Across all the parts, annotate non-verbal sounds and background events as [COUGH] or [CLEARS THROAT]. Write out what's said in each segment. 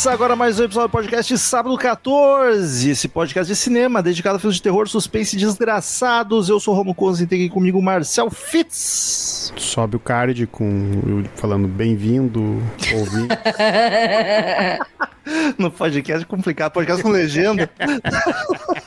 Começa agora mais um episódio do podcast Sábado 14, esse podcast de cinema dedicado a filmes de terror, suspense e desgraçados. Eu sou o Romo Conze e tem aqui comigo o Marcel Fitz. Sobe o card com eu falando bem-vindo, ouvinte. [LAUGHS] no podcast complicado, podcast com legenda. [LAUGHS]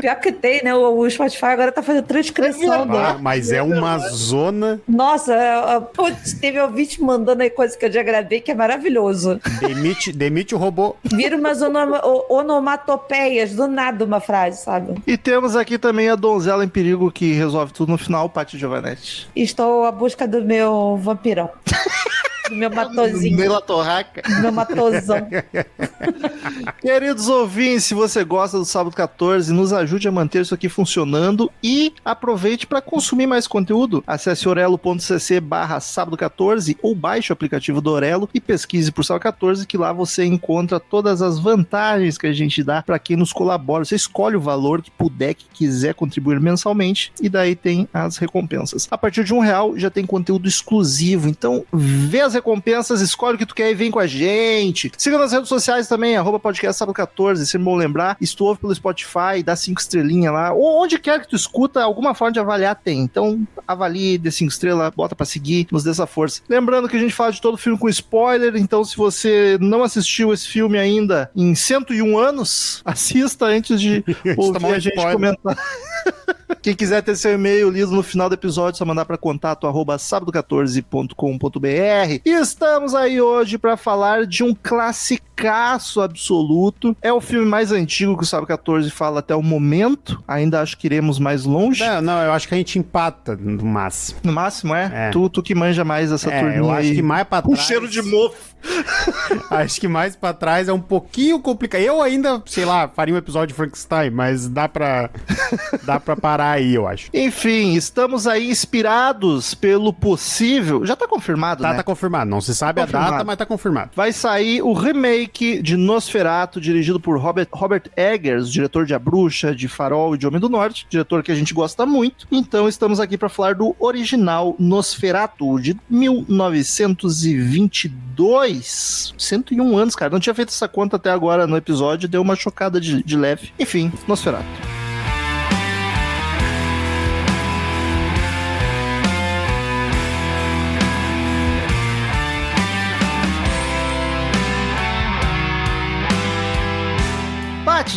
Pior que tem, né? O, o Spotify agora tá fazendo transcrição. do... Ah, mas é uma zona. Nossa, é, é, putz, teve ouvinte mandando aí coisa que eu já gravei que é maravilhoso. Demite, demite o robô. Vira umas onoma- onomatopeias, do nada uma frase, sabe? E temos aqui também a donzela em perigo que resolve tudo no final, Paty Giovanetti. Estou à busca do meu vampirão. [LAUGHS] Do meu [LAUGHS] matozinho. Nela Torraca. Do meu matozão. [LAUGHS] Queridos ouvintes, se você gosta do Sábado 14, nos ajude a manter isso aqui funcionando e aproveite para consumir mais conteúdo. Acesse orelo.cc barra sábado 14 ou baixe o aplicativo do Orelo e pesquise por Sábado 14, que lá você encontra todas as vantagens que a gente dá para quem nos colabora. Você escolhe o valor que puder, que quiser contribuir mensalmente e daí tem as recompensas. A partir de um real já tem conteúdo exclusivo, então vê as recompensas, escolhe o que tu quer e vem com a gente. Siga nas redes sociais também, arroba podcast sábado 14, se bom lembrar. Se tu ouve pelo Spotify, dá cinco estrelinhas lá. Ou onde quer que tu escuta, alguma forma de avaliar tem. Então avalie, dê cinco estrelas, bota pra seguir, nos dê essa força. Lembrando que a gente fala de todo filme com spoiler, então se você não assistiu esse filme ainda em 101 anos, [LAUGHS] assista antes de [LAUGHS] ouvir tomar um a gente spoiler. comentar. [LAUGHS] Quem quiser ter seu e-mail lido no final do episódio, só mandar para contato arroba sábado14.com.br. E estamos aí hoje para falar de um classicaço absoluto. É o filme mais antigo que o Sábado 14 fala até o momento. Ainda acho que iremos mais longe. Não, não, eu acho que a gente empata no máximo. No máximo, é? É. Tu, tu que manja mais essa É, turminha eu acho aí. que mais pra Com trás. cheiro de mofo. [LAUGHS] Acho que mais pra trás é um pouquinho complicado. Eu ainda, sei lá, faria um episódio de Frankenstein, mas dá pra, [LAUGHS] dá pra parar aí, eu acho. Enfim, estamos aí inspirados pelo possível. Já tá confirmado, Tá, né? tá confirmado. Não se sabe a Confirmado. data, mas tá confirmado. vai sair o remake de Nosferatu, dirigido por Robert, Robert Eggers, diretor de A Bruxa, de Farol e de Homem do Norte, diretor que a gente gosta muito. Então estamos aqui para falar do original Nosferatu, de 1922. 101 anos, cara. Não tinha feito essa conta até agora no episódio, deu uma chocada de, de leve. Enfim, Nosferatu.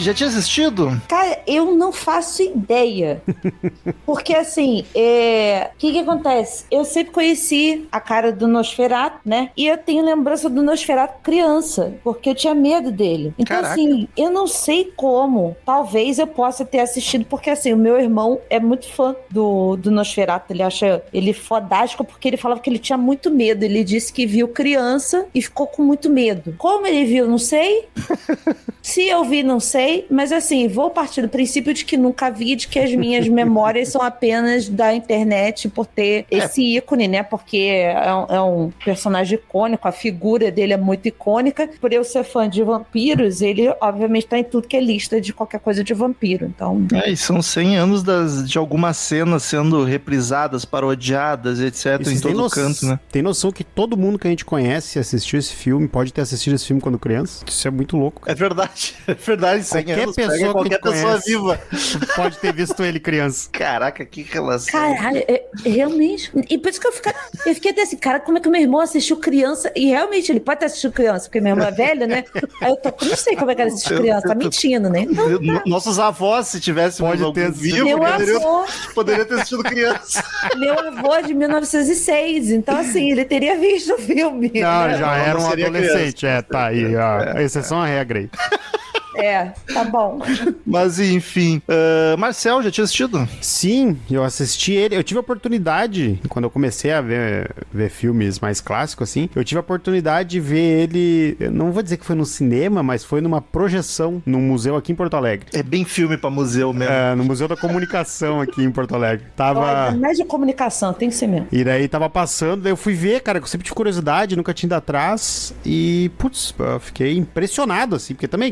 Já tinha assistido? Cara, eu não faço ideia. [LAUGHS] Porque, assim, é... o que que acontece? Eu sempre conheci a cara do Nosferatu, né? E eu tenho lembrança do Nosferatu criança, porque eu tinha medo dele. Então, Caraca. assim, eu não sei como. Talvez eu possa ter assistido, porque, assim, o meu irmão é muito fã do, do Nosferatu. Ele acha ele fodástico, porque ele falava que ele tinha muito medo. Ele disse que viu criança e ficou com muito medo. Como ele viu, não sei. [LAUGHS] Se eu vi, não sei, mas assim, vou partir do princípio de que nunca vi, de que as minhas [LAUGHS] memórias são apenas da internet por ter esse ícone, né? Porque é um, é um personagem icônico, a figura dele é muito icônica. Por eu ser fã de vampiros, ele obviamente tá em tudo que é lista de qualquer coisa de vampiro. Então, É, e são 100 anos das, de algumas cenas sendo reprisadas, parodiadas, etc, vocês em todo no- canto, né? Tem noção que todo mundo que a gente conhece assistiu esse filme, pode ter assistido esse filme quando criança? Isso é muito louco. É verdade, [LAUGHS] é verdade, 100 Qualquer anos, pessoa pega que qualquer pessoa conhece. viva. [LAUGHS] Pode ter visto ele criança. Caraca, que relação. caralho, é- realmente. E por isso que eu fiquei, eu fiquei até assim, cara, como é que meu irmão assistiu criança? E realmente ele pode ter assistido criança, porque meu irmão é velho, né? Aí eu tô, não sei como é que ele assistiu criança, tá mentindo, né? Então, N- Nossos avós, se tivéssemos Pode algum ter vivo, meu poderiam, avô, poderia ter assistido criança. [LAUGHS] meu avô é de 1906, então assim, ele teria visto o filme. Não, né? já Não, era não um adolescente. É, tá aí. ó. Exceção à regra aí. [LAUGHS] É, tá bom. Mas enfim. Uh, Marcel, já tinha assistido? Sim, eu assisti ele. Eu tive a oportunidade, quando eu comecei a ver, ver filmes mais clássicos, assim, eu tive a oportunidade de ver ele. Eu não vou dizer que foi no cinema, mas foi numa projeção num museu aqui em Porto Alegre. É bem filme pra museu mesmo. É, no Museu da Comunicação aqui em Porto Alegre. Tava. Olha, mais de comunicação, tem que ser mesmo. E daí tava passando, daí eu fui ver, cara, que eu sempre tive curiosidade, nunca tinha ido atrás. E, putz, eu fiquei impressionado, assim, porque também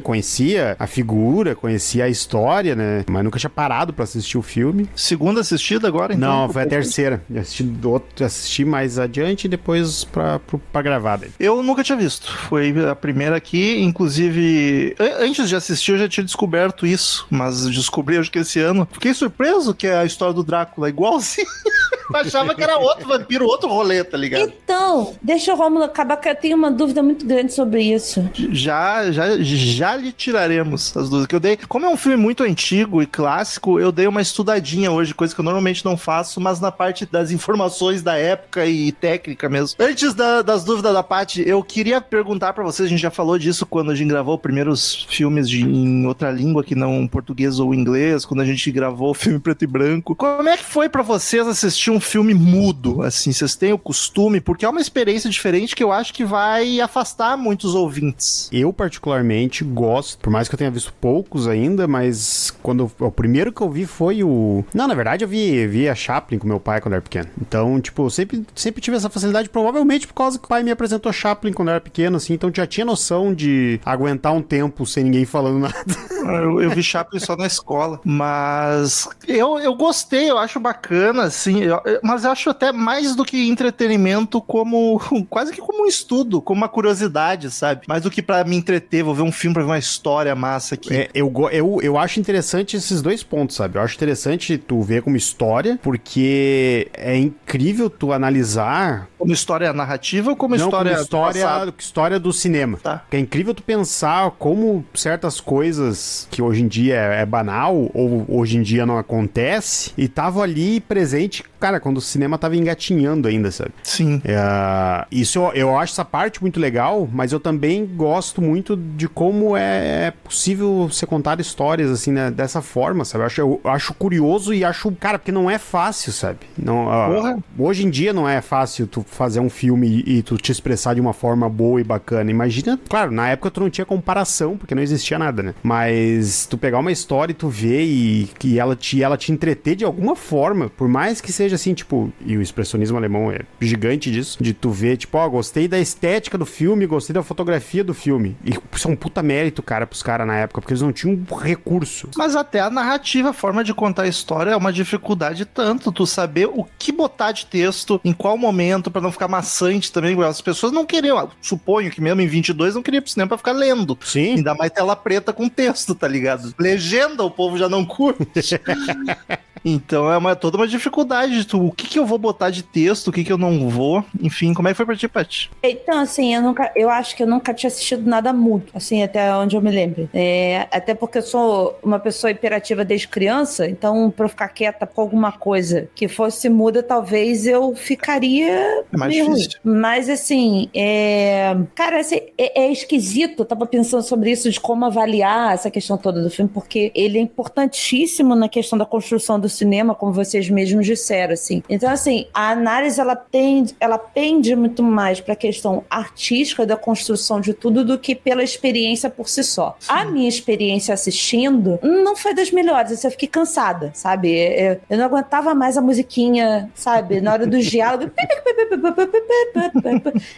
conhecia a figura, conhecia a história, né? Mas nunca tinha parado pra assistir o filme. Segunda assistida agora, então? Não, foi a terceira. Eu assisti, outro, assisti mais adiante e depois pra, pra gravar daí. Eu nunca tinha visto. Foi a primeira aqui. Inclusive, an- antes de assistir, eu já tinha descoberto isso. Mas descobri, acho que esse ano. Fiquei surpreso que a história do Drácula é igualzinho. [LAUGHS] Eu achava que era outro vampiro, outro rolê, tá ligado? Então, deixa o Rômulo acabar, que eu tenho uma dúvida muito grande sobre isso. Já, já, já lhe tiraremos as dúvidas que eu dei. Como é um filme muito antigo e clássico, eu dei uma estudadinha hoje, coisa que eu normalmente não faço, mas na parte das informações da época e técnica mesmo. Antes da- das dúvidas da Paty, eu queria perguntar pra vocês, a gente já falou disso quando a gente gravou primeiros filmes de, em outra língua que não português ou inglês, quando a gente gravou o filme preto e branco. Como é que foi pra vocês assistir um filme mudo? Assim, vocês têm o costume? Porque é uma experiência diferente que eu acho que vai afastar muitos ouvintes. Eu, particularmente, gosto, por mais que eu tenha visto poucos ainda, mas quando o primeiro que eu vi foi o. Não, na verdade, eu vi, vi a Chaplin com meu pai quando eu era pequeno. Então, tipo, eu sempre, sempre tive essa facilidade, provavelmente por causa que o pai me apresentou Chaplin quando eu era pequeno, assim, então já tinha noção de aguentar um tempo sem ninguém falando [LAUGHS] nada. Eu, eu vi Chaplin só na escola, mas eu, eu gostei, eu acho bacana, assim, eu- mas eu acho até mais do que entretenimento como [LAUGHS] quase que como um estudo, como uma curiosidade, sabe? Mais do que pra me entreter, vou ver um filme pra ver uma história massa aqui. É, eu, eu, eu acho interessante esses dois pontos, sabe? Eu acho interessante tu ver como história, porque é incrível tu analisar Como história narrativa ou como não, história, como história, história do cinema. Tá. É incrível tu pensar como certas coisas que hoje em dia é, é banal ou hoje em dia não acontece e tava ali presente, cara, quando o cinema tava engatinhando ainda, sabe? Sim. É, isso eu, eu acho essa parte muito legal, mas eu também gosto muito de como é, é possível ser contar histórias assim, né, dessa forma, sabe? Eu acho, eu acho curioso e acho, cara, porque não é fácil, sabe? Não, ó, Porra. hoje em dia não é fácil tu fazer um filme e, e tu te expressar de uma forma boa e bacana. Imagina, claro, na época tu não tinha comparação, porque não existia nada, né? Mas tu pegar uma história e tu ver e que ela te, ela te entreter de alguma forma, por mais que seja assim, tipo, e o expressionismo alemão é gigante disso, de tu ver, tipo, ó, gostei da estética do filme, gostei da fotografia do filme. E isso é um puta mérito, cara, pros caras na época, porque eles não tinham recurso. Mas até a narrativa, a forma de contar a história é uma dificuldade tanto, tu saber o que botar de texto, em qual momento, pra não ficar maçante também. As pessoas não queriam, ah, suponho que mesmo em 22 não queria pro cinema pra ficar lendo. Sim. Ainda mais tela preta com texto, tá ligado? Legenda o povo já não curte. [LAUGHS] então é uma, toda uma dificuldade. de Tu, o que, que eu vou botar de texto, o que, que eu não vou. Enfim, como é que foi pra ti, Paty? Então, assim, eu nunca, eu acho que eu nunca tinha assistido nada mudo, assim, até onde eu me lembro. É, até porque eu sou uma pessoa hiperativa desde criança, então pra eu ficar quieta com alguma coisa que fosse muda, talvez eu ficaria É mais ruim. difícil. Mas assim, é... cara, assim, é, é esquisito. Eu tava pensando sobre isso de como avaliar essa questão toda do filme, porque ele é importantíssimo na questão da construção do cinema, como vocês mesmos disseram, assim. Então, assim, a análise ela tende, ela pende muito mais para a questão artística da construção de tudo do que pela experiência por si só. A minha experiência assistindo não foi das melhores, assim, eu fiquei cansada, sabe? Eu, eu não aguentava mais a musiquinha, sabe? Na hora dos diálogos.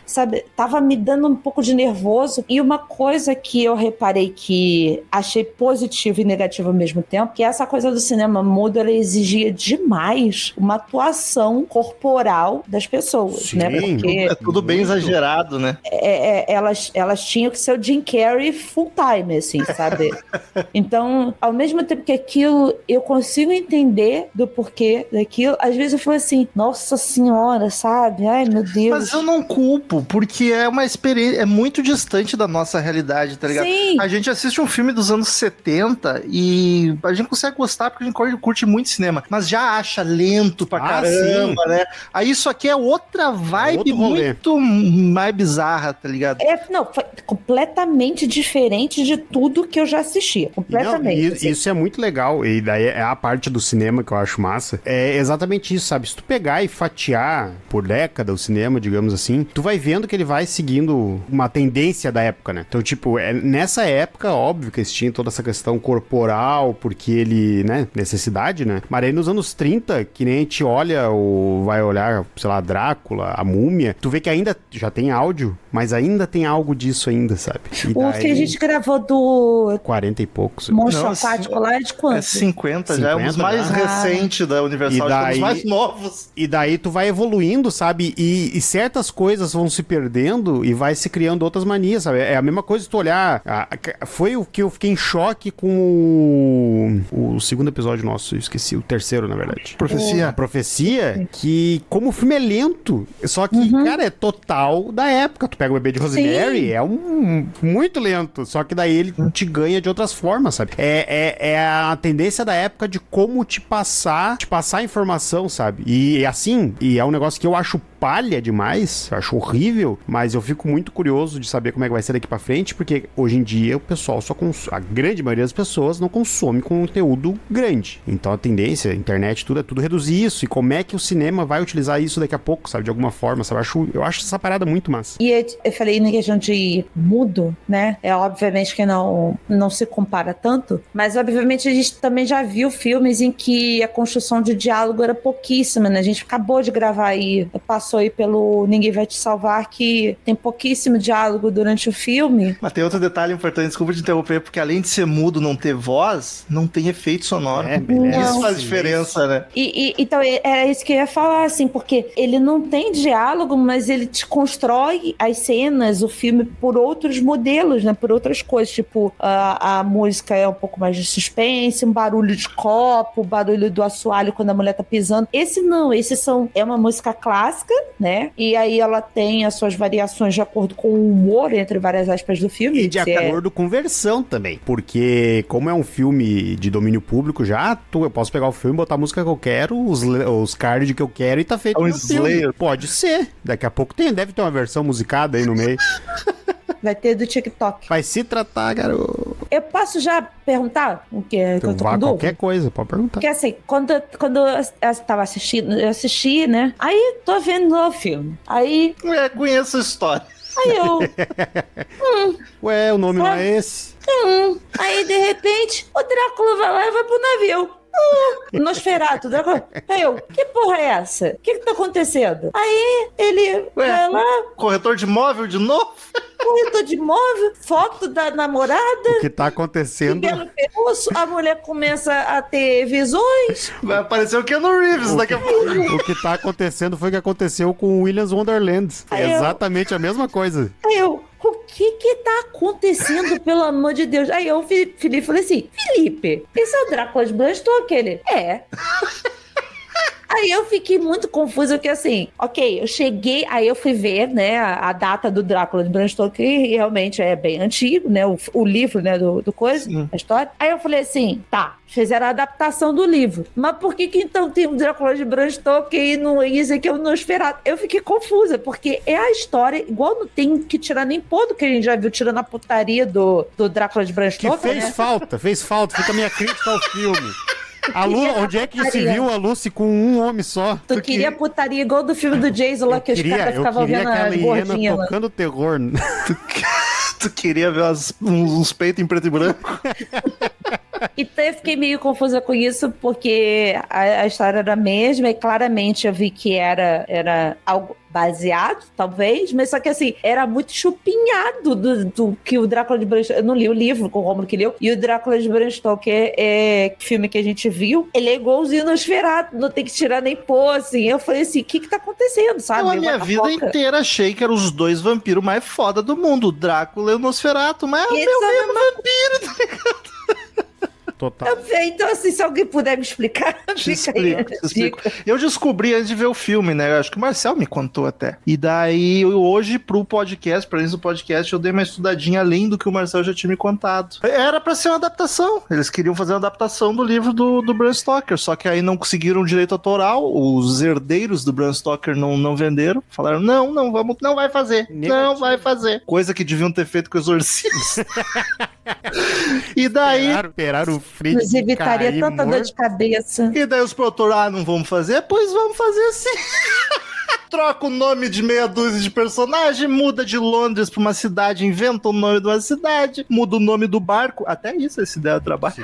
sabe? Tava me dando um pouco de nervoso. E uma coisa que eu reparei que achei positivo e negativo ao mesmo tempo, que essa coisa do cinema mudo, ela exigia demais uma atuação corporal das pessoas, Sim. né? Porque É tudo bem Muito. exagerado, né? é, é, elas, elas tinham que ser o Jim Carrey full time, assim, sabe? [LAUGHS] então, ao mesmo tempo que aquilo eu consigo entender do porquê daquilo, às vezes eu falo assim, nossa senhora, sabe? Ai, meu Deus. Mas eu não culpo, porque é uma experiência, é muito distante da nossa realidade, tá ligado? Sim. A gente assiste um filme dos anos 70 e a gente consegue gostar porque a gente curte muito cinema, mas já acha lento pra Ah, caramba, né? Aí isso aqui é outra vibe outro rolê. muito mais bizarra, tá ligado? É, não, foi completamente diferente de tudo que eu já assisti. E não, Completamente. e- assim. isso é muito legal, e daí é a parte do cinema que eu acho massa. É exatamente isso, sabe? Se tu pegar e fatiar por década o cinema, digamos assim, tu vai vendo que ele vai seguindo uma tendência da época, né? Então, tipo, é, nessa época, óbvio que eles tinham toda essa questão corporal, porque ele, né, necessidade, né? Mas aí nos anos 30, que nem a gente olha ou vai olhar, sei lá, Drácula, a múmia, tu vê que ainda já tem áudio, mas ainda tem algo disso ainda, sabe? E O que a gente gravou do 40 e poucos. monstro aquático lá é de quanto? É 50, já é um dos 50 mais já? recentes da Universal, E que é um dos daí- mais novos. E daí tu vai evoluindo, sabe? E, e certas coisas vão se perdendo e vai se criando outras manias, sabe? É a mesma coisa tu olhar. a- foi o que eu fiquei em choque com o, o segundo episódio nosso, eu esqueci, o terceiro, na verdade. A Profecia. profecia, que como o filme é lento, só que, cara, é total da época. Tu pega o bebê de Rosemary, Sim. é um muito lento, só que daí ele te ganha de outras formas, sabe? É, é, é a tendência da época de como te passar, te passar a informação, sabe? E, assim, e é um negócio que eu acho palha demais, acho horrível, mas eu fico muito curioso de saber como é que vai ser daqui pra frente, porque hoje em dia o pessoal só consome, a grande maioria das pessoas não consome conteúdo grande. Então a tendência, a internet, tudo é tudo reduzir isso. E como é que o cinema vai utilizar isso daqui a pouco, sabe? De alguma forma, sabe? Eu acho, eu acho essa parada muito massa. E eu, eu falei na questão de mudo, né? É obviamente que não, não se compara tanto, mas obviamente a gente também já viu filmes em que a construção de diálogo era pouquíssima, né? A gente acabou de gravar aí, passou aí pelo Ninguém Vai Te Salvar, que tem pouquíssimo diálogo durante o filme. Mas tem outro detalhe importante, desculpa te interromper, porque além de ser mudo, não ter voz, não tem efeito sonoro. É, beleza. Isso faz diferença, né? E, e- então é- era isso que eu ia falar, assim, porque ele não tem diálogo, mas ele te constrói as cenas, o filme, por outros modelos, né? Por outras coisas. Tipo, a, a música é um pouco mais de suspense, um barulho de copo, o barulho do assoalho quando a mulher tá pisando. Esse não, esse são. É uma música clássica, né? E aí ela tem as suas variações de acordo com o humor, entre várias aspas, do filme. E de é- acordo com versão também. Porque, como é um filme de domínio público já, tu, eu posso pegar o filme, botar a música que eu quero, os, os cards que eu quero e tá feito É um. Slayer. Pode ser. Daqui a pouco tem, deve ter uma versão musicada aí no meio. Vai ter do TikTok. Vai se tratar, garoto. Eu posso já perguntar o que, é que eu tô Vá com dúvida? qualquer coisa, pode perguntar. Porque assim, quando, quando eu tava assistindo, eu assisti, né? Aí tô vendo o filme. Aí, É, conheço a história. aí eu. [LAUGHS] Ué, o nome não é esse? hum, aí de repente, o Drácula vai lá e vai pro navio. Hum, Nosferatu, Drácula. Aí eu, que porra é essa? O que que tá acontecendo? Aí ele vai lá, Corretor de móvel de novo? Corretor de imóvel, foto da namorada, O que tá acontecendo? Peruço, a mulher começa a ter visões. Vai aparecer o Keanu Reeves daqui a pouco. O que tá acontecendo foi o que aconteceu com o Williams Wonderland. É exatamente a mesma coisa. Aí eu, o que que tá acontecendo, pelo amor de Deus? Aí eu, Felipe, falei assim, Felipe, esse é o Drácula de Bram Stoker? Ele, é. Aí eu fiquei muito confusa, porque assim, ok, eu cheguei, aí eu fui ver, né, a, a data do Drácula de Bram Stoker, que realmente é bem antigo, né, o, o livro, né, do, do coisa, Sim. a história. Aí eu falei assim, tá, fizeram a adaptação do livro, mas por que que então tem o Drácula de Bram Stoker e não isso aqui é o Nosferatu? Eu fiquei confusa, porque é a história, igual não tem que tirar nem pôr do que a gente já viu, tirando a putaria do, do Drácula de Bram Que Stoker, fez né? falta, fez falta. Fica a minha crítica ao filme. A Lu, onde é que se putaria. viu a Lucy com um homem só? Tu Tu queria que- putaria igual do filme do Jason lá, que os queria, caras eu ficavam queria vendo aquela as hiena gordinhas lá. tocando terror. Tu queria ver umas- uns, uns peitos em preto e branco? [LAUGHS] Então eu fiquei meio confusa com isso, porque a, a história era a mesma, e claramente eu vi que era, era algo baseado, talvez, mas só que assim, era muito chupinhado do, do que o Drácula de Bram. Eu não li o livro com o Romulo que leu, e o Drácula de Bram Stoker, é, filme que a gente viu, ele é igualzinho no Esferato, não tem que tirar nem pôr, assim. Eu falei assim, o que que tá acontecendo, sabe? Eu a minha vida fofoca. inteira achei que eram os dois vampiros mais foda do mundo, o Drácula e o Nosferatu, mas é o é mesmo vampiro. Total. Também, então, assim, se alguém puder me explicar, [LAUGHS] Te fica aí. explico, te explico. Eu descobri antes de ver o filme, né? Eu acho que o Marcel me contou até. E daí, eu, hoje, pro podcast, pra isso do podcast, eu dei uma estudadinha além do que o Marcel já tinha me contado. Era pra ser uma adaptação. Eles queriam fazer uma adaptação do livro do, do Bram Stoker, só que aí não conseguiram direito autoral. Os herdeiros do Bram Stoker não, não venderam. Falaram: não, não vamos, não vai fazer. Não Negativo. vai fazer. Coisa que deviam ter feito com o Exorcista. [LAUGHS] e daí. Esperaram, esperaram o Fritz Nos evitaria tanta dor morto. de cabeça. E daí os produtores, ah, não vamos fazer? Pois vamos fazer sim. [LAUGHS] [LAUGHS] Troca o nome de meia dúzia de personagem, muda de Londres pra uma cidade, inventa o nome de uma cidade, muda o nome do barco. Até isso esse ideia de trabalho. Sim,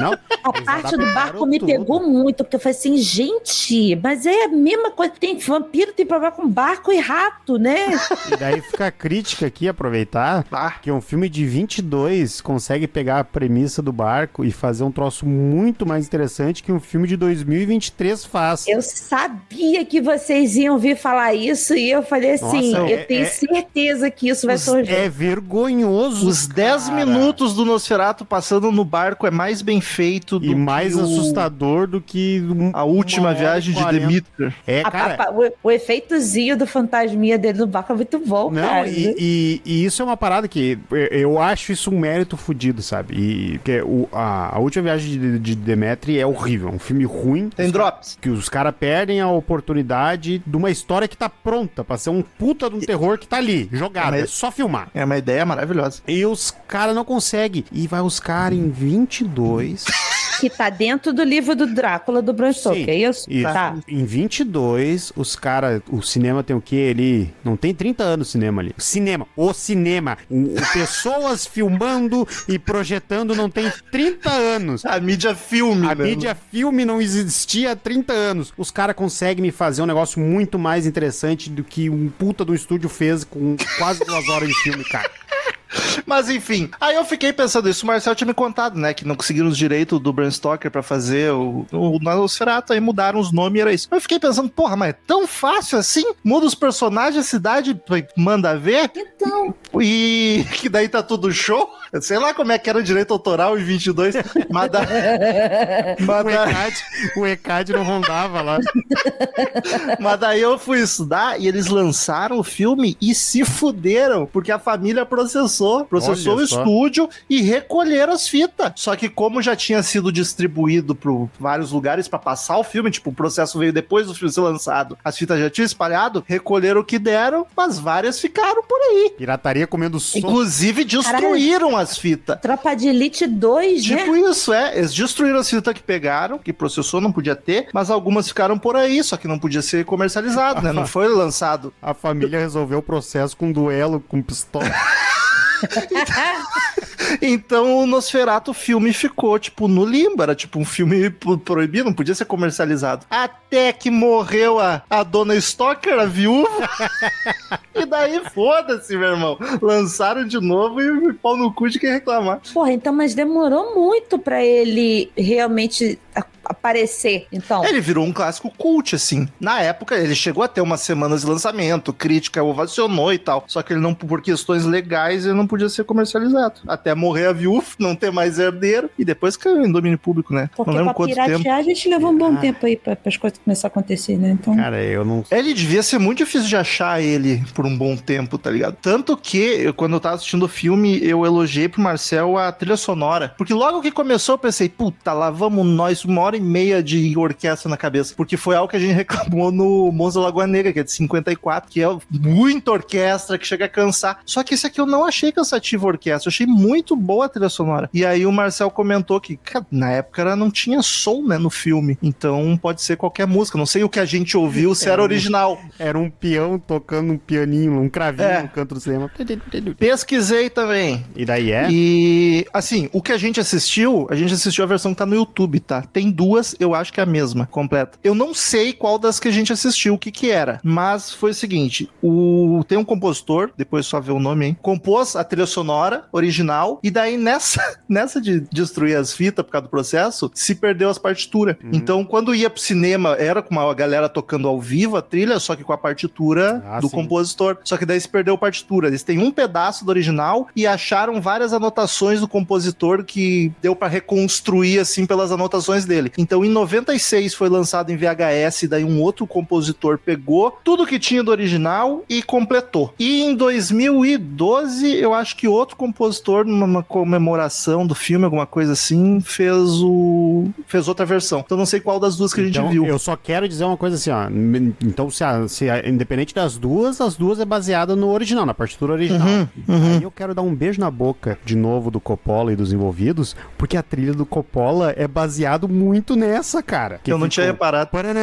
não. A Eles parte do barco me tudo. pegou muito, porque eu falei assim, gente, mas é a mesma coisa. Tem vampiro, tem problema com barco e rato, né? [LAUGHS] E daí fica a crítica aqui, aproveitar, Ah, que um filme de 22 consegue pegar a premissa do barco e fazer um troço muito mais interessante que um filme de 2023 faz. Eu sabia que vocês iam vir falar isso e eu falei assim, Nossa, eu é- tenho é- certeza que isso vai surgir. É vergonhoso. os 10 cara. minutos do Nosferatu passando no barco é mais bem feito do E mais que o- assustador do que um- a última viagem de 40. Demeter. É, A- cara. a- o, o efeitozinho do fantasminha dele no barco é muito bom, Não, cara. e, e- e isso é uma parada que eu- acho isso um mérito fudido, sabe? E que o, a, a última viagem de, de Demetri é horrível, é um filme ruim. Tem drops. Que os caras perdem a oportunidade de uma história que tá pronta pra ser um puta de um terror que tá ali, jogado. Mas- É só filmar. É uma ideia maravilhosa. E os caras não conseguem. E vai os caras em 22. [LAUGHS] Que tá dentro do livro do Drácula do Bram Stoker, Sim, é isso? Isso. Tá. Em 22, os caras. O cinema tem o quê? Ele. Não tem 30 anos o cinema ali. Cinema. O cinema. O, o [LAUGHS] pessoas filmando e projetando não tem 30 anos. A mídia filme, A né? mídia filme não existia há 30 anos. Os caras conseguem me fazer um negócio muito mais interessante do que um puta do estúdio fez com quase duas horas de filme, cara. Mas enfim, aí eu fiquei pensando isso. O Marcel tinha me contado, né? Que não conseguiram os direitos do Bram Stoker pra fazer o, o Nosferatu, aí mudaram os nomes e era isso. Eu fiquei pensando, porra, mas é tão fácil assim? Muda os personagens, a cidade manda ver Então, e [LAUGHS] que daí tá tudo show? Sei lá como é que era o direito autoral em 22, mas, da, [LAUGHS] mas, O ECAD, o ECAD não rondava lá. mas daí eu fui estudar e eles lançaram o filme e se fuderam, porque a família processou, processou Olha o só. estúdio e recolheram as fitas. Só que como já tinha sido distribuído para vários lugares pra passar o filme, tipo, o processo veio depois do filme ser lançado, as fitas já tinham espalhado, recolheram o que deram, mas várias ficaram por aí. Pirataria comendo som. Inclusive destruíram as fitas. Tropa de Elite 2, né? Tipo isso, é. Eles destruíram as fitas que pegaram, que processou, não podia ter, mas algumas ficaram por aí, só que não podia ser comercializado, né? Não [LAUGHS] foi lançado. A família resolveu o processo com um duelo com pistola. [LAUGHS] [LAUGHS] Então o Nosferatu filme ficou, tipo, no limbo. Era tipo um filme pro- proibido, não podia ser comercializado. Até que morreu a, a dona Stoker, a viúva. [LAUGHS] e daí, foda-se, meu irmão. Lançaram de novo e pau no cu de quem reclamar. Porra, então, mas demorou muito pra ele realmente aparecer. Então, Ele virou um clássico cult, assim. Na época, ele chegou a ter umas semanas de lançamento, crítica ovacionou e tal. Só que ele não, por questões legais, ele não podia ser comercializado. Até morrer a viúva, [LAUGHS] não ter mais herdeiro, e depois caiu em domínio público, né? porque não lembro pra quanto piratear tempo. a gente levou um bom Ah. tempo aí pra, as coisas começarem a acontecer, né? Então, Cara, eu não. Ele devia ser muito difícil de achar ele por um bom tempo, tá ligado? Tanto que, eu, quando eu tava assistindo o filme, eu elogiei pro Marcel a trilha sonora. Porque logo que começou, eu pensei, puta, lá vamos nós, uma hora e meia de orquestra na cabeça. Porque foi algo que a gente [LAUGHS] reclamou no Monza Lagoa Negra, que é de 54, que é muita orquestra, que chega a cansar. Só que esse aqui eu não achei cansativo a orquestra, eu achei muito boa a trilha sonora. E aí o Marcel comentou que, cara, na época era- não tinha som, né, no filme. Então pode ser qualquer música. Não sei o que a gente ouviu, se era original. Era um peão tocando um pianinho, um cravinho É. no canto do cinema. Pesquisei também. E daí é? E, assim, o que a gente assistiu, a gente assistiu a versão que tá no YouTube, tá? Tem duas, eu acho que é a mesma, completa. Eu não sei qual das que a gente assistiu, o que que era, mas foi o seguinte, o tem um compositor, depois só ver o nome, hein, compôs a trilha sonora original, e daí nessa, [LAUGHS] nessa de destruir as fitas por causa do processo, se perdeu as partituras. Uhum. Então, quando ia pro cinema, era com uma galera tocando ao vivo a trilha, só que com a partitura Ah, do sim. compositor. Só que daí se perdeu a partitura. Eles têm um pedaço do original e acharam várias anotações do compositor que deu pra reconstruir assim pelas anotações dele. Então, em 96 foi lançado em VHS, daí um outro compositor pegou tudo que tinha do original e completou. E em 2012, eu acho que outro compositor, numa comemoração do filme, alguma coisa assim, fez o fez outra versão. Então não sei qual das duas que a gente Então, viu. eu só quero dizer uma coisa assim, ó. Então, se, a- se a- independente das duas, as duas é baseada no original, na partitura original. Uhum, uhum. Aí eu quero dar um beijo na boca, de novo, do Coppola e dos envolvidos, porque a trilha do Coppola é baseado muito nessa, cara. Que eu não tinha reparado. Parará.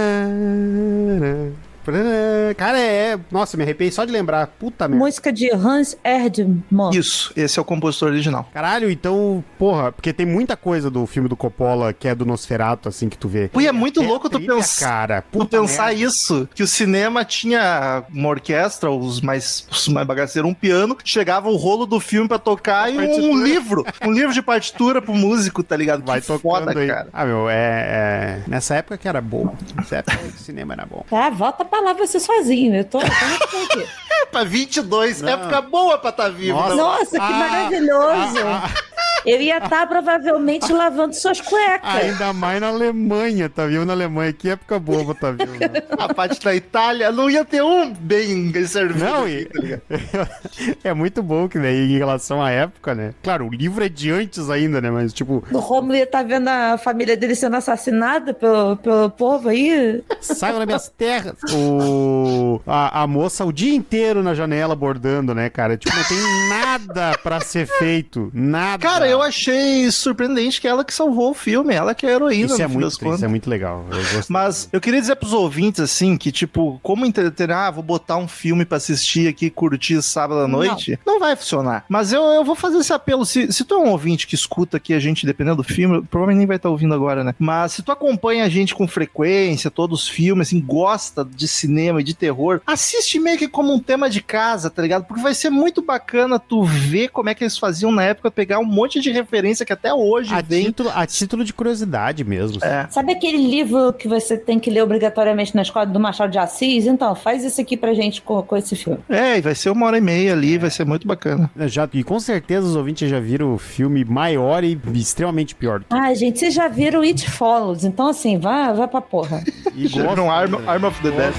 Cara, é... Nossa, me arrepiei só de lembrar. Puta merda. Música de Hans Erdmann. Isso, esse é o compositor original. Caralho, então, porra, porque tem muita coisa do filme do Coppola que é do Nosferatu, assim, que tu vê. Pô, é muito a louco tu pensar. Cara, Tu pensar merda. isso, que o cinema tinha uma orquestra, os mais, os mais bagaceiros, um piano, chegava o rolo do filme pra tocar e um, livro, um livro de partitura pro músico, tá ligado? Vai Que tocando foda, aí. cara. Ah, meu, é, é- Nessa época que era bom. Nessa época o cinema era bom. Tá, volta pra lá você sozinho. Eu tô, eu tô [LAUGHS] muito aqui. É pra 22, Não. época boa pra tá vivo. Nossa. Nossa, que Ah, maravilhoso. ah, Eu ia estar provavelmente lavando suas cuecas. Ainda mais na Alemanha, tá vivo na Alemanha. Que época boa tá vivo. né? A parte da Itália não ia ter um bem servido. Não, e- tá [LAUGHS] é muito bom que daí em relação à época, né? Claro, o livro é de antes ainda, né? Mas tipo, O Romulo ia estar vendo a família dele sendo assassinada pelo, pelo povo aí. saiam das minhas terras. O... A, a moça o dia inteiro na janela bordando, né, cara? Tipo, não tem nada pra ser feito. Nada. Cara, eu achei surpreendente que ela que salvou o filme, ela que é a heroína, Isso é muito, contas. isso é muito legal. Eu. Mas eu queria dizer pros ouvintes, assim, que, tipo, como entreter, ah, vou botar um filme pra assistir aqui, e curtir sábado à noite, não, vai funcionar. Mas eu, eu vou fazer esse apelo. Se, se tu é um ouvinte que escuta aqui a gente, dependendo do filme, provavelmente nem vai estar ouvindo agora, né? Mas se tu acompanha a gente com frequência, todos os filmes, assim, gosta de cinema e de terror, assiste meio que como um tema de casa, tá ligado? Porque vai ser muito bacana tu ver como é que eles faziam na época, pegar um monte de referência que até hoje A vem. título, a título de curiosidade mesmo. É. Sabe aquele livro que você tem que ler obrigatoriamente na escola do Machado de Assis? Então, faz isso aqui pra gente com, com esse filme. É, e vai ser uma hora e meia ali, vai ser muito bacana. Já, e com certeza os ouvintes já viram o filme maior e extremamente pior. Ah, gente, vocês já viram It Follows, então assim, vai, vai pra porra. [LAUGHS] E gosto, viram Arm? Arm of the Dead.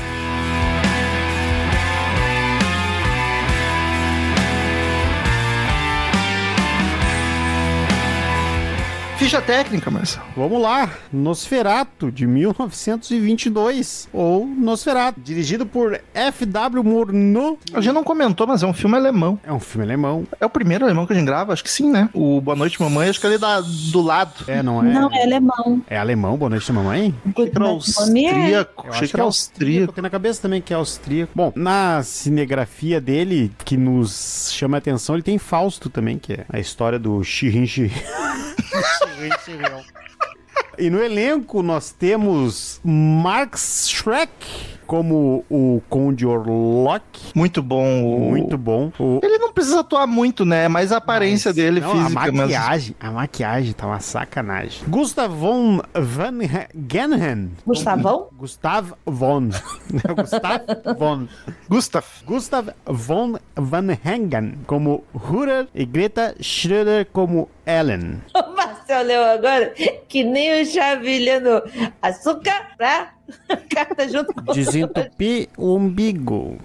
Ficha técnica, Marcelo. Vamos lá, Nosferato, de 1922, ou Nosferato, dirigido por F.W. Murnau. A gente não comentou, mas é um filme alemão. É um filme alemão. É o primeiro alemão que a gente grava? Acho que sim, né? O Boa Noite Mamãe, acho que ele é da, do lado. É, não é? Não, é alemão. É alemão, Boa Noite, Mamãe? Achei que era é- austríaco. Eu Achei acho que era austríaco. tenho na cabeça também que é austríaco. Bom, na cinegrafia dele, que nos chama a atenção, ele tem Fausto também, que é a história do Shirin Shirin. [LAUGHS] Shirin Shirin. E no elenco nós temos Max Schreck como o Conde Orlok. Muito bom. O... Muito bom. O, Ele não precisa atuar muito, né? Mas a aparência Mas, dele não, física. A mas- maquiagem, a maquiagem tá uma sacanagem. Gustav von Van Genhen. Gustavão? Gustav von. [LAUGHS] Gustav von. Gustav. Gustav von Van Hengen como Hurer e Greta Schröder como Ellen. [LAUGHS] Leu agora que nem o chavilhando açúcar, tá? [LAUGHS] Carta junto com Desentupir o umbigo.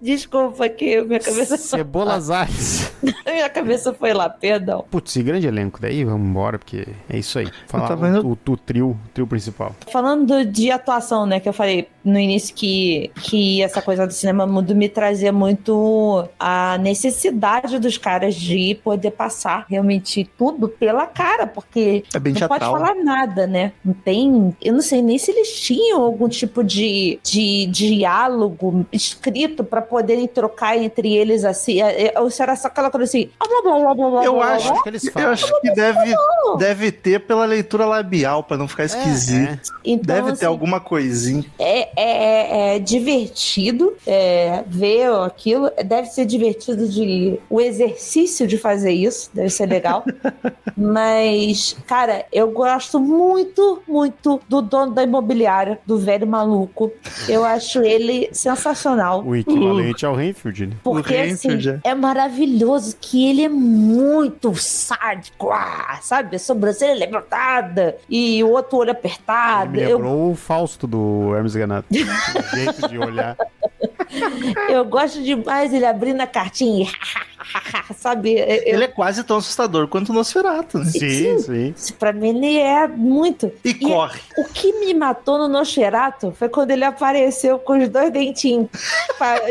Desculpa que minha cabeça Cebolas alhas. [LAUGHS] minha cabeça foi lá, perdão. Putz, e grande elenco daí, vamos embora, porque é isso aí. Falar vendo? o, o, o trio, o trio principal. Falando de atuação, né, que eu falei no início que, que essa coisa do cinema mudo me trazia muito a necessidade dos caras de poder passar realmente tudo pela cara, porque É bem não pode teatral. falar nada, né? Não tem. Eu não sei nem se eles tinham algum tipo de, de diálogo escrito pra poderem trocar entre eles assim. é- é- Ou se era só aquela coisa assim. ah, blá, blá, blá, blá, blá, Eu blá, acho blá. que eles Eu falam. acho que deve, deve ter pela leitura labial, pra não ficar esquisito. Então, Deve assim, ter alguma coisinha. É, é, é divertido é, ver aquilo. Deve ser divertido de o exercício de fazer isso. Deve ser legal. [LAUGHS] Mas, cara, eu gosto muito, muito do dono da imobiliária, do velho maluco. Eu acho ele sensacional. O equivalente ao Renfield, né? Porque, O assim, Renfield, é maravilhoso que ele é muito sádico, ah, sabe? A sobrancelha levantada e o outro olho Ele apertado. me Eu, lembrou o Fausto do Hermes Renato. [LAUGHS] jeito de olhar. eu gosto demais ele abrindo a cartinha e [LAUGHS] [LAUGHS] sabe? Eu, Ele é quase tão assustador quanto o Nosferatu, né? Sim, sim. Pra mim, ele é muito. E corre. O que me matou no Nosferatu foi quando ele apareceu com os dois dentinhos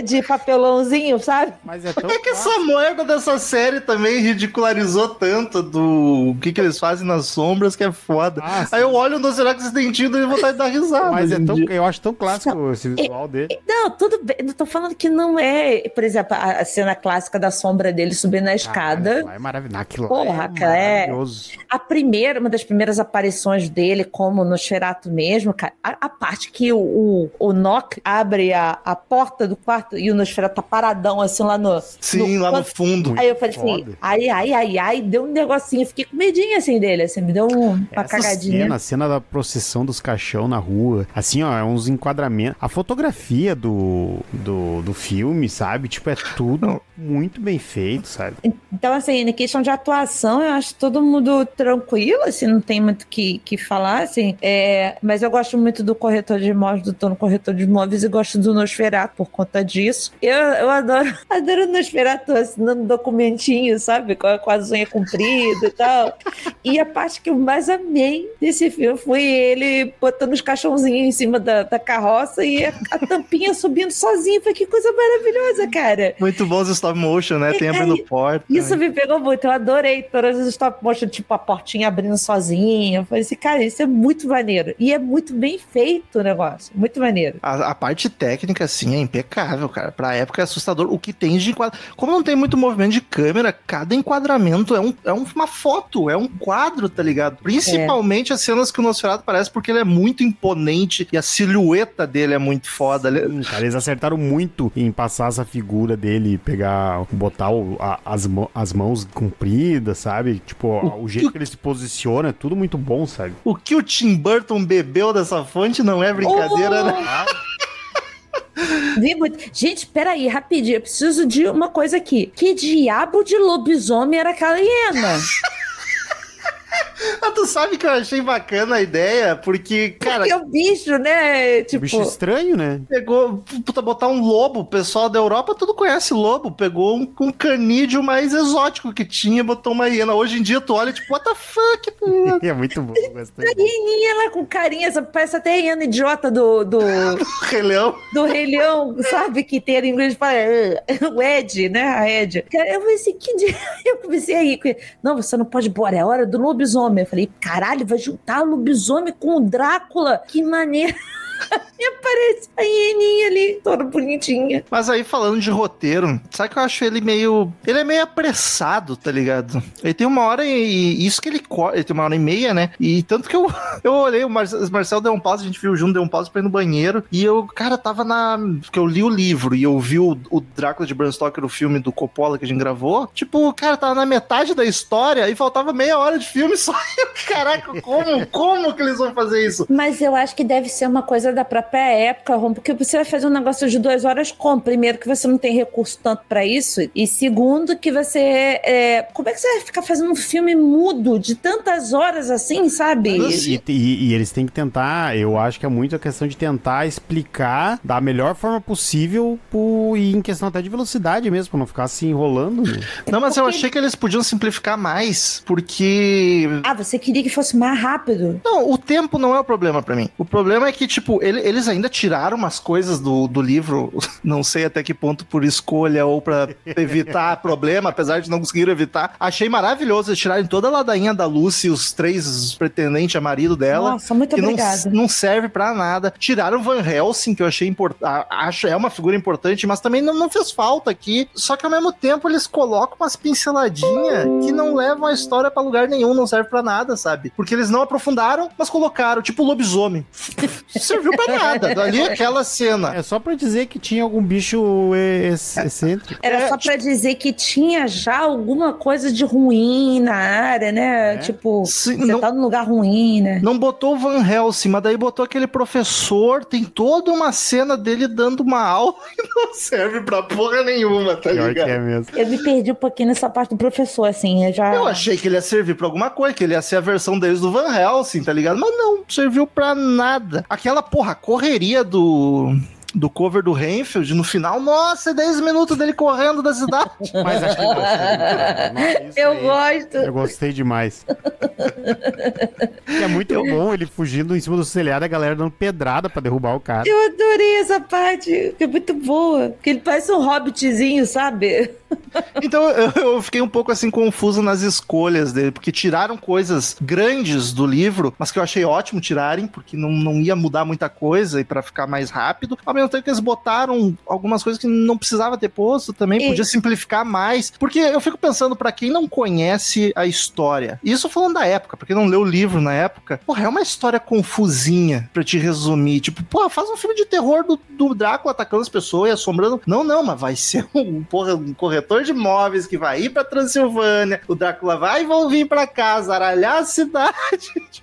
de papelãozinho, sabe? Mas é tão É que essa merda dessa série também ridicularizou tanto do o que, que eles fazem nas sombras que é foda. Ah, sim. Aí eu olho o Nosferatu com esse dentinho e vontade de dar risada. Mas é tão, dia. eu acho tão clássico esse visual dele. Não, tudo bem. Não tô falando que não é, por exemplo, a, a cena clássica da sombra dele subindo na escada. Caralho, É maravilhoso. Aquilo Porra, é cara, é- maravilhoso. A primeira, uma das primeiras aparições dele, como no Nosferatu mesmo, cara, a, a parte que o, o, o Nock abre a, a porta do quarto e o Nosferatu tá paradão assim lá no. Sim, lá no fundo. Aí eu falei assim, Foda. ai, ai, ai, ai, deu um negocinho, fiquei com medinho assim dele, assim, me deu um- uma Essa cagadinha. cena, a cena da procissão dos caixão na rua, assim, ó, é uns enquadramentos. A fotografia do, do, do filme, sabe? Tipo, é tudo muito bem feito, sabe? Então, assim, na questão de atuação, eu acho todo mundo tranquilo, assim, não tem muito o que, que falar, assim. É, mas eu gosto muito do corretor de imóveis, do dono corretor de imóveis, e gosto do Nosferatu por conta disso. Eu, eu adoro, [LAUGHS] adoro o Nosferatu assinando documentinho, sabe? Com, a- com as unhas compridas e tal. E a parte que eu mais amei desse filme foi ele botando os caixãozinhos em cima da, da carroça e a, a tampinha subindo sozinho. Foi que coisa maravilhosa, cara. Muito bons stop motion, né? Tem abrindo porta. Isso me pegou muito, eu adorei todas as stop motion, tipo a portinha abrindo sozinha. Eu falei assim, cara, isso é muito maneiro. E é muito bem feito o negócio, muito maneiro. A, a parte técnica, assim, é impecável, cara. Pra época é assustador. O que tem de enquadro. Como não tem muito movimento de câmera, cada enquadramento é, um, é um- uma foto, é um quadro, tá ligado? Principalmente as cenas que o Nosferatu parece porque ele é muito imponente e a silhueta dele é muito foda. Cara, eles acertaram muito em passar essa figura dele, pegar, botar o- a- as, as mãos compridas, sabe? Tipo, o, o jeito que ele se posiciona é tudo muito bom, sabe? O que o Tim Burton bebeu dessa fonte não é brincadeira, né? Vi muito. Gente, peraí, rapidinho, eu preciso de uma coisa aqui. Que diabo de lobisomem era aquela hiena? [LAUGHS] Mas [LAUGHS] tu sabe que eu achei bacana a ideia, porque, cara, Porque o bicho, né? Um Tipo. bicho estranho, né? pegou, puta, botar um lobo, o pessoal da Europa tudo conhece lobo, pegou um, um canídeo mais exótico que tinha, botou uma hiena. Hoje em dia tu olha, tipo, what the fuck, tá? [LAUGHS] É muito bom, gostei. A hieninha lá com carinha, parece até a hiena idiota do, [LAUGHS] do, Rei Leão. do Rei Leão, sabe? Que tem em inglês fala "Eh", o Ed, né? A Ed. Cara, eu falei assim, que dia? Eu comecei a rir. Não, você não pode ir embora, é hora do lobisomem. Eu falei, caralho, vai juntar lobisomem com o Drácula? Que maneiro. [LAUGHS] E aparece a hieninha ali, toda bonitinha. Mas aí, falando de roteiro, sabe que eu acho ele meio. Ele é meio apressado, tá ligado? Ele tem uma hora e. e Isso que ele corta. Ele tem uma hora e meia, né? E tanto que eu, [LAUGHS] eu olhei, o Mar Marcel deu um pause, a gente viu junto, deu um pause pra ir no banheiro. E eu, cara, tava na. Porque eu li o livro e eu vi o, o Drácula de Bram Stoker, o filme do Coppola que a gente gravou. Tipo, cara, tava na metade da história e faltava meia hora de filme [LAUGHS] só. Eu, Caraca, como? Como que eles vão fazer isso? Mas eu acho que deve ser uma coisa da própria época, Rom, porque você vai fazer um negócio de duas horas como? Primeiro, que você não tem recurso tanto pra isso, e segundo, que você. é, como é que você vai ficar fazendo um filme mudo de tantas horas assim, sabe? E, e- e eles têm que tentar, eu acho que é muito a questão de tentar explicar da melhor forma possível pro, e em questão até de velocidade mesmo, pra não ficar se enrolando. né? Não, mas eu porque- achei que eles podiam simplificar mais, porque Ah, você queria que fosse mais rápido? Não, o tempo não é o problema pra mim. O problema é que, tipo, ele- eles ainda tiraram umas coisas do, do livro, [LAUGHS] não sei até que ponto por escolha ou para evitar [LAUGHS] problema, apesar de não conseguir evitar. Achei maravilhoso eles tirarem toda a ladainha da Lucy, os três pretendentes a marido dela. Nossa, muito que não, obrigada. não serve pra nada. Tiraram Van Helsing, que eu achei importante. Acho é uma figura importante, mas também não, não fez falta aqui. Só que ao mesmo tempo eles colocam umas pinceladinhas que não levam a história pra lugar nenhum, não serve pra nada, sabe? Porque eles não aprofundaram, mas colocaram, tipo lobisomem. [LAUGHS] Serviu pra nada. [LAUGHS] Ali aquela cena. É só pra dizer que tinha algum bicho ex- excêntrico. Era É, só pra dizer que tinha já alguma coisa de ruim na área, né? É. Tipo, Sim, você não- tá num lugar ruim, né? Não botou o Van Helsing, mas daí botou aquele professor, tem toda uma cena dele dando uma aula [LAUGHS] e não serve pra porra nenhuma, tá Pior que ligado? é mesmo. Eu me perdi um pouquinho nessa parte do professor, assim. Eu já. Eu achei que ele ia servir pra alguma coisa, que ele ia ser a versão deles do Van Helsing, tá ligado? Mas não, serviu pra nada. Aquela, porra, correria do. Do cover do Renfield no final, nossa, 10 minutos dele correndo da cidade. [LAUGHS] Mas acho que não. Eu aí, gosto. Eu gostei demais. É muito bom ele fugindo em cima do telhado, a galera dando pedrada pra derrubar o cara. Eu adorei essa parte. É muito boa. Porque ele parece um hobbitzinho, sabe? Então eu, fiquei um pouco assim confuso nas escolhas dele, porque tiraram coisas grandes do livro, mas que eu achei ótimo tirarem, porque não, não ia mudar muita coisa e pra ficar mais rápido. Ao mesmo tempo que eles botaram algumas coisas que não precisava ter posto também, podia simplificar mais. Porque eu fico pensando, pra quem não conhece a história, isso falando da época, pra quem não leu o livro na época, porra, é uma história confusinha pra te resumir. Tipo, porra, faz um filme de terror do, do Drácula atacando as pessoas e assombrando. Não, não, mas vai ser um, porra, um corretor de imóveis que vai ir pra Transilvânia. O Drácula vai e vão vir pra casa, aralhar a cidade.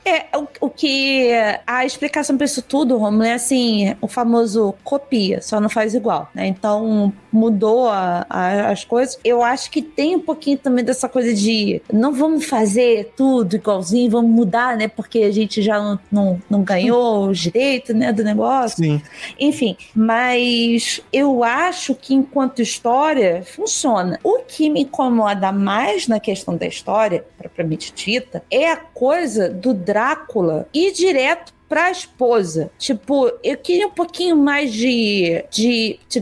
É, o, o que. A explicação pra isso tudo, Romulo, é assim: o famoso copia, só não faz igual, né? Então mudou a- a- as coisas. Eu acho que tem um pouquinho também dessa coisa de não vamos fazer tudo igualzinho, vamos mudar, né? Porque a gente já não, não, não ganhou o direito, né, do negócio. Sim. Enfim, mas eu acho que enquanto história funciona. O que me incomoda mais na questão da história, propriamente dita, é a coisa do Drácula ir direto pra esposa. Tipo, eu queria um pouquinho mais de. de, de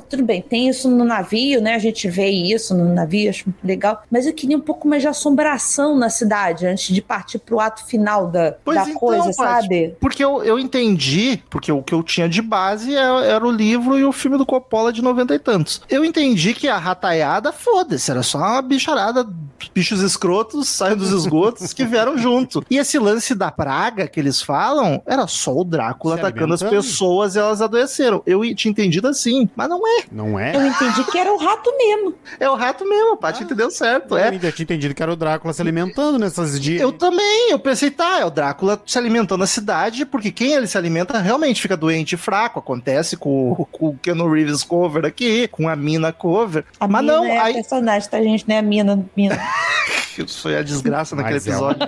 tudo bem, tem isso no navio, né? A gente vê isso no navio, acho muito legal. Mas eu queria um pouco mais de assombração na cidade antes de partir pro ato final da, Pois da então, coisa, Paty, sabe? Porque eu, eu entendi, porque o que eu tinha de base era, era o livro e o filme do Coppola de noventa e tantos. Eu entendi que a rataiada, foda-se, era só uma bicharada, bichos escrotos saindo dos esgotos que vieram junto. E esse lance da praga que eles falam, era só o Drácula Se atacando as pessoas e elas adoeceram. Eu tinha entendido assim, mas não é. Não é? Eu entendi que era o rato mesmo. É o rato mesmo, a Paty entendeu certo. Eu É. ainda tinha entendido que era o Drácula se alimentando nessas dias. Eu também, eu pensei, tá, é o Drácula se alimentando na cidade, porque quem ele se alimenta realmente fica doente e fraco. Acontece com, o- com o Keanu Reeves cover aqui, com a Mina cover. A Mas mina não, é a aí personagem, tá, gente? Não é a mina. mina. [LAUGHS] isso foi a desgraça naquele Mas é episódio.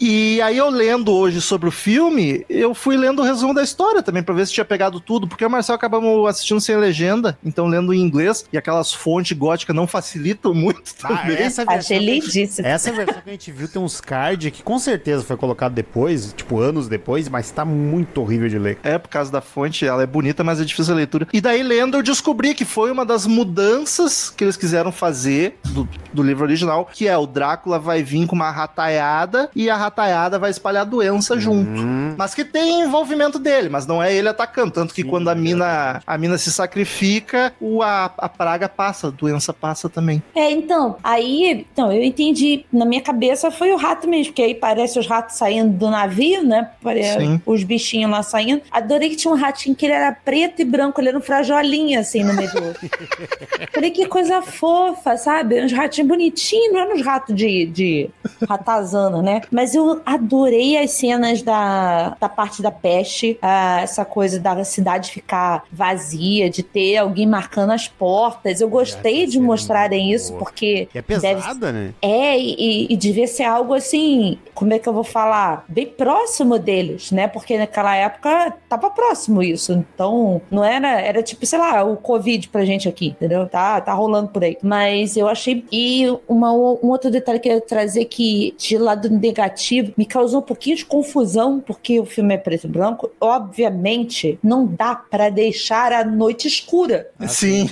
E aí eu lendo hoje sobre o filme, eu fui lendo o resumo da história também, pra ver se tinha pegado tudo, porque o Marcel acabamos assistindo sem legenda, então lendo em inglês, e aquelas fontes góticas não facilitam muito Ah, também. essa versão Achei que a gente- lindíssimo. Essa versão que a gente viu tem uns cards que com certeza foi colocado depois, tipo anos depois, mas tá muito horrível de ler. É, por causa da fonte, ela é bonita, mas é difícil a leitura. E daí, lendo, eu descobri que foi uma das mudanças que eles quiseram fazer do, do livro original, que é o Drácula vai vir com uma rataiada e a rataiada vai espalhar doença junto. Hum, Mas que tem envolvimento dele, mas não é ele atacando. Tanto que Sim, quando a mina, a mina se sacrifica, o, a, a praga passa, a doença passa também. É, então, aí, então, eu entendi, na minha cabeça foi o rato mesmo, porque aí parece os ratos saindo do navio, né? Sim. os bichinhos lá saindo. Adorei que tinha um ratinho que ele era preto e branco, ele era um frajolinha, assim, no meio do outro. [LAUGHS] Falei, que coisa fofa, sabe? Uns ratinhos bonitinhos, não eram uns ratos de, de ratazana, né? Mas eu adorei as cenas da, da parte da peste, ah, essa coisa da cidade ficar vazia, de ter alguém marcando as portas. Eu gostei de é mostrarem isso, boa. porque que é deve pesada, né? é, e, e devia ser algo assim, como é que eu vou falar? Bem próximo deles, né? Porque naquela época tava próximo isso. Então, não era. Era tipo, sei lá, o Covid pra gente aqui, entendeu? Tá, tá rolando por aí. Mas eu achei. E uma um outro detalhe que eu ia trazer que, de lado negativo, me causou um pouquinho de confusão, porque o filme é preto e branco. Obviamente, não dá para deixar a noite escura. Sim.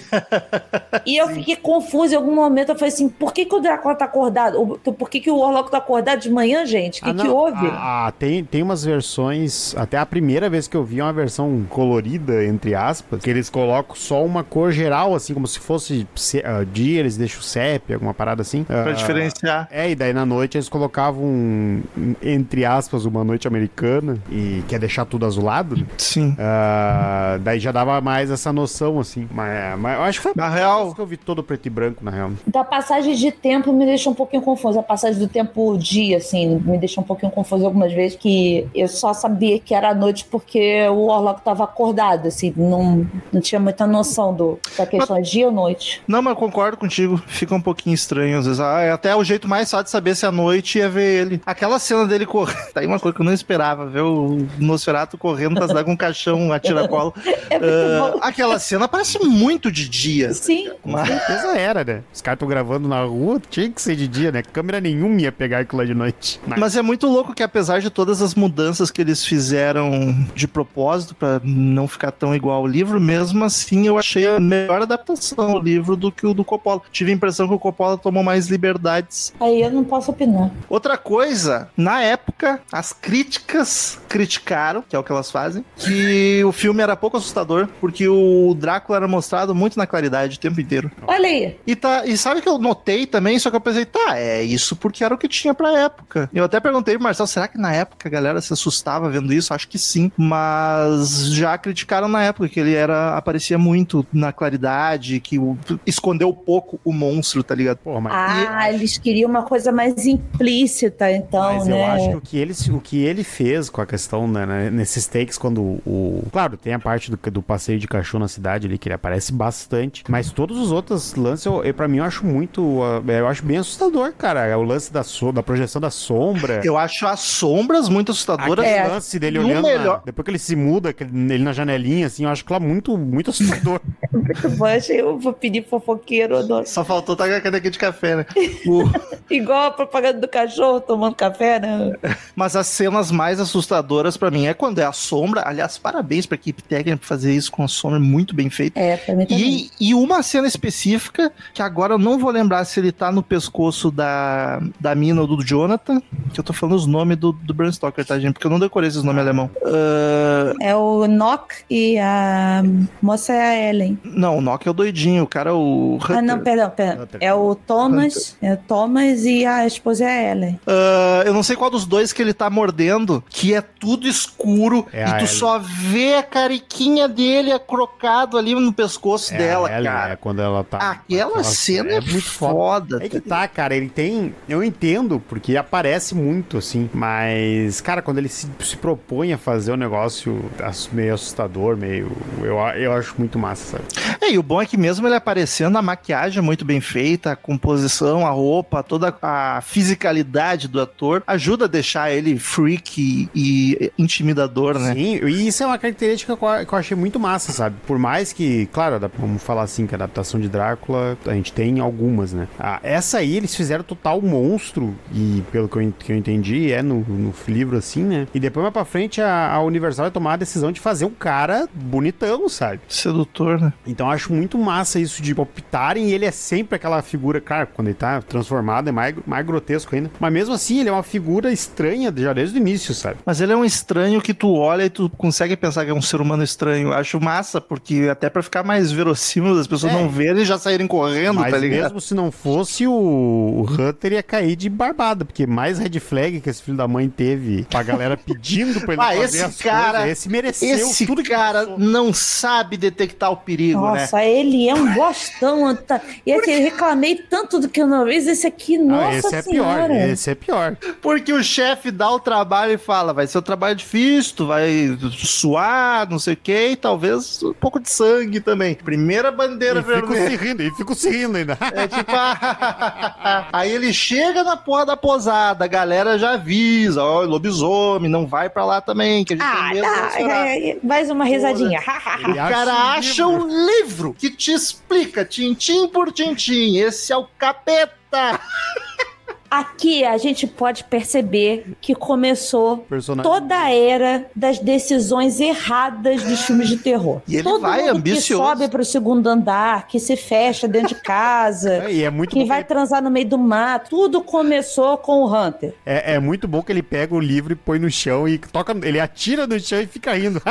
E eu fiquei confusa em algum momento. Eu falei assim: por que, que o Drácula tá acordado? Ou, Por que, que o Warlock tá acordado de manhã, gente? O que, Ah, que houve? Ah, ah, tem, tem umas versões, até a primeira vez que eu vi é uma versão colorida, entre aspas, que eles colocam só uma cor geral, assim, como se fosse se- ah, dia, eles deixam sépia, alguma parada assim. Pra Ah, diferenciar. É, e daí na noite eles colocavam, entre aspas, uma noite americana, e quer deixar tudo azulado. Sim. Ah, daí já dava mais essa noção, assim. Mas, mas eu acho que foi Na real, que eu vi todo preto e branco, na real. Da passagem de tempo me deixa um pouquinho confusa. A passagem do tempo dia, assim, me deixa um pouquinho confusa algumas vezes, que eu só sabia que era noite porque o Warlock tava acordado, assim, não, não tinha muita noção do, da questão de dia ou noite. Não, mas eu concordo contigo. Fica um pouquinho estranho às vezes. Ah, é até o jeito mais fácil de saber se é noite é ver ele. Aquela cena dele correndo. [LAUGHS] Tá aí uma coisa que eu não esperava, ver o Nosferatu correndo pra cidade com um caixão a tiracolo. [LAUGHS] É muito Ah, bom. Aquela cena parece muito de dia. Sim, Mas- certeza era, né? Os caras estão gravando na rua, tinha que ser de dia, né? Câmera nenhuma ia pegar aquilo lá de noite. Mas é muito louco que apesar de todas as mudanças que eles fizeram de propósito pra não ficar tão igual ao livro, mesmo assim eu achei a melhor adaptação do livro do que o do Coppola. Tive a impressão que o Coppola tomou mais liberdades. aí eu não posso opinar. Outra coisa, na época, as críticas criticaram, que é o que elas fazem, que o filme era pouco assustador, porque o Drácula era mostrado muito na claridade o tempo inteiro. Olha aí, E, tá, e sabe que eu notei também, só que eu pensei, tá, é isso porque era o que tinha pra época. Eu até perguntei pro Marcelo, será que na época a galera se assustava vendo isso? Acho que sim. Mas já criticaram na época que ele era aparecia muito na claridade, que o- escondeu pouco o monstro, tá ligado? Porra, mas, ah, eles queriam uma coisa mais implícita, então, mas eu né? acho que o que, ele, o que ele fez com a questão, né, né, nesses takes, quando o. Claro, tem a parte do, do passeio de cachorro na cidade ali, que ele aparece bastante. Mas todos os outros lances, eu, eu, pra mim, eu acho muito. ah, Eu acho bem assustador, cara. É o lance da, so, da projeção da sombra. Eu acho as sombras muito assustadoras. Aquele É. lance dele olhando. na- melhor- depois que ele se muda, ele na janelinha, assim, eu acho que lá muito, muito assustador. [LAUGHS] Muito bom, achei eu vou pedir fofoqueiro. Só faltou tá com a caneca de café, né? [LAUGHS] O- igual a propaganda do cachorro tomando café, né? Mas as cenas mais assustadoras pra mim é quando é a sombra. Aliás, parabéns pra equipe técnica por fazer isso com a sombra muito bem feito. É, pra mim também. E, e uma cena específica, que agora eu não vou lembrar se ele tá no pescoço da, da mina ou do Jonathan, que eu tô falando os nomes do, do Bram Stoker, tá, gente? Porque eu não decorei esses nomes alemão. Ah, É o Nock e a moça é a Ellen. não, o Nock é o doidinho, o cara é o Ah, não, Hunter. perdão, perdão. Hunter. É o Thomas, é o Thomas e a esposa é a Ellen. Ah, eu não sei qual dos dois que ele tá mordendo, que é tudo escuro É e a tu Ellie. só vê a cariquinha dele acrocado ali no pescoço É, dela, ela, cara. É, quando ela tá. Aquela aquela- cena é, muito foda. É que tá, cara, ele tem. Eu entendo, porque aparece muito, assim. Mas, cara, quando ele se, se propõe a fazer um negócio meio assustador, meio. Eu, eu acho muito massa, sabe? É, e o bom é que mesmo ele aparecendo, a maquiagem é muito bem feita, a composição, a roupa, toda a fisicalidade do ator ajuda a deixar ele freak e, e intimidador, né? Sim, e isso é uma característica que eu achei muito massa, sabe? Por mais que, claro, vamos falar assim, que a adaptação de Drácula, a gente tem algumas, né? Ah, essa aí eles fizeram total monstro, e pelo que eu, que eu entendi, é no, no livro assim, né? E depois mais pra frente a, a Universal vai tomar a decisão de fazer um cara bonitão, sabe? Sedutor, né? Então acho muito massa isso de optarem e ele é sempre aquela figura, cara, quando ele tá transformado é mais, mais grotesco ainda. Mas mesmo assim, ele é uma figura estranha já desde o início, sabe? Mas ele é um estranho que tu olha e tu consegue pensar que é um ser humano estranho. Acho massa, porque até pra ficar mais verossímil, as pessoas É. não verem e já saírem correndo, Mas tá ligado? mesmo se não fosse, o, o Hunter ia cair de barbada, porque mais red flag que esse filho da mãe teve pra galera pedindo pra [LAUGHS] ele Ah, fazer esse as cara- coisas, esse mereceu Esse tudo que cara passou. não sabe detectar o perigo, né? Nossa, ele é um bostão. tá? E assim, eu reclamei tanto do Keanu Reeves, esse aqui, nossa Ah, esse é senhora. pior, esse é pior. Porque o chefe dá o trabalho e fala, vai ser um trabalho difícil, tu vai suar, não sei o que, e talvez um pouco de sangue também. Primeira bandeira E fico vermelha. se rindo, e fico se rindo ainda. É tipo, [LAUGHS] aí ele chega na porra da posada, a galera já avisa, ó, lobisomem, não vai pra lá também, que a gente Ah, tem medo tá. chorar. É, é, mais uma risadinha. [LAUGHS] O cara acha um livro que te explica, tintim por tintim, esse é o capeta! [LAUGHS] Aqui a gente pode perceber que começou Personagem. toda a era das decisões erradas dos filmes de terror. E ele Todo vai mundo ambicioso. que sobe pro segundo andar, que se fecha dentro de casa, É, [LAUGHS] e é muito que bom vai que transar no meio do mato, tudo começou com o Hunter. ele, é, é muito bom que ele pega o livro e põe no chão e toca. Ele atira no chão e fica rindo.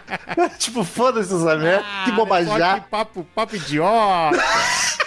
[LAUGHS] tipo, foda-se essa merda. que bobajar. que papo, papo idiota. [LAUGHS]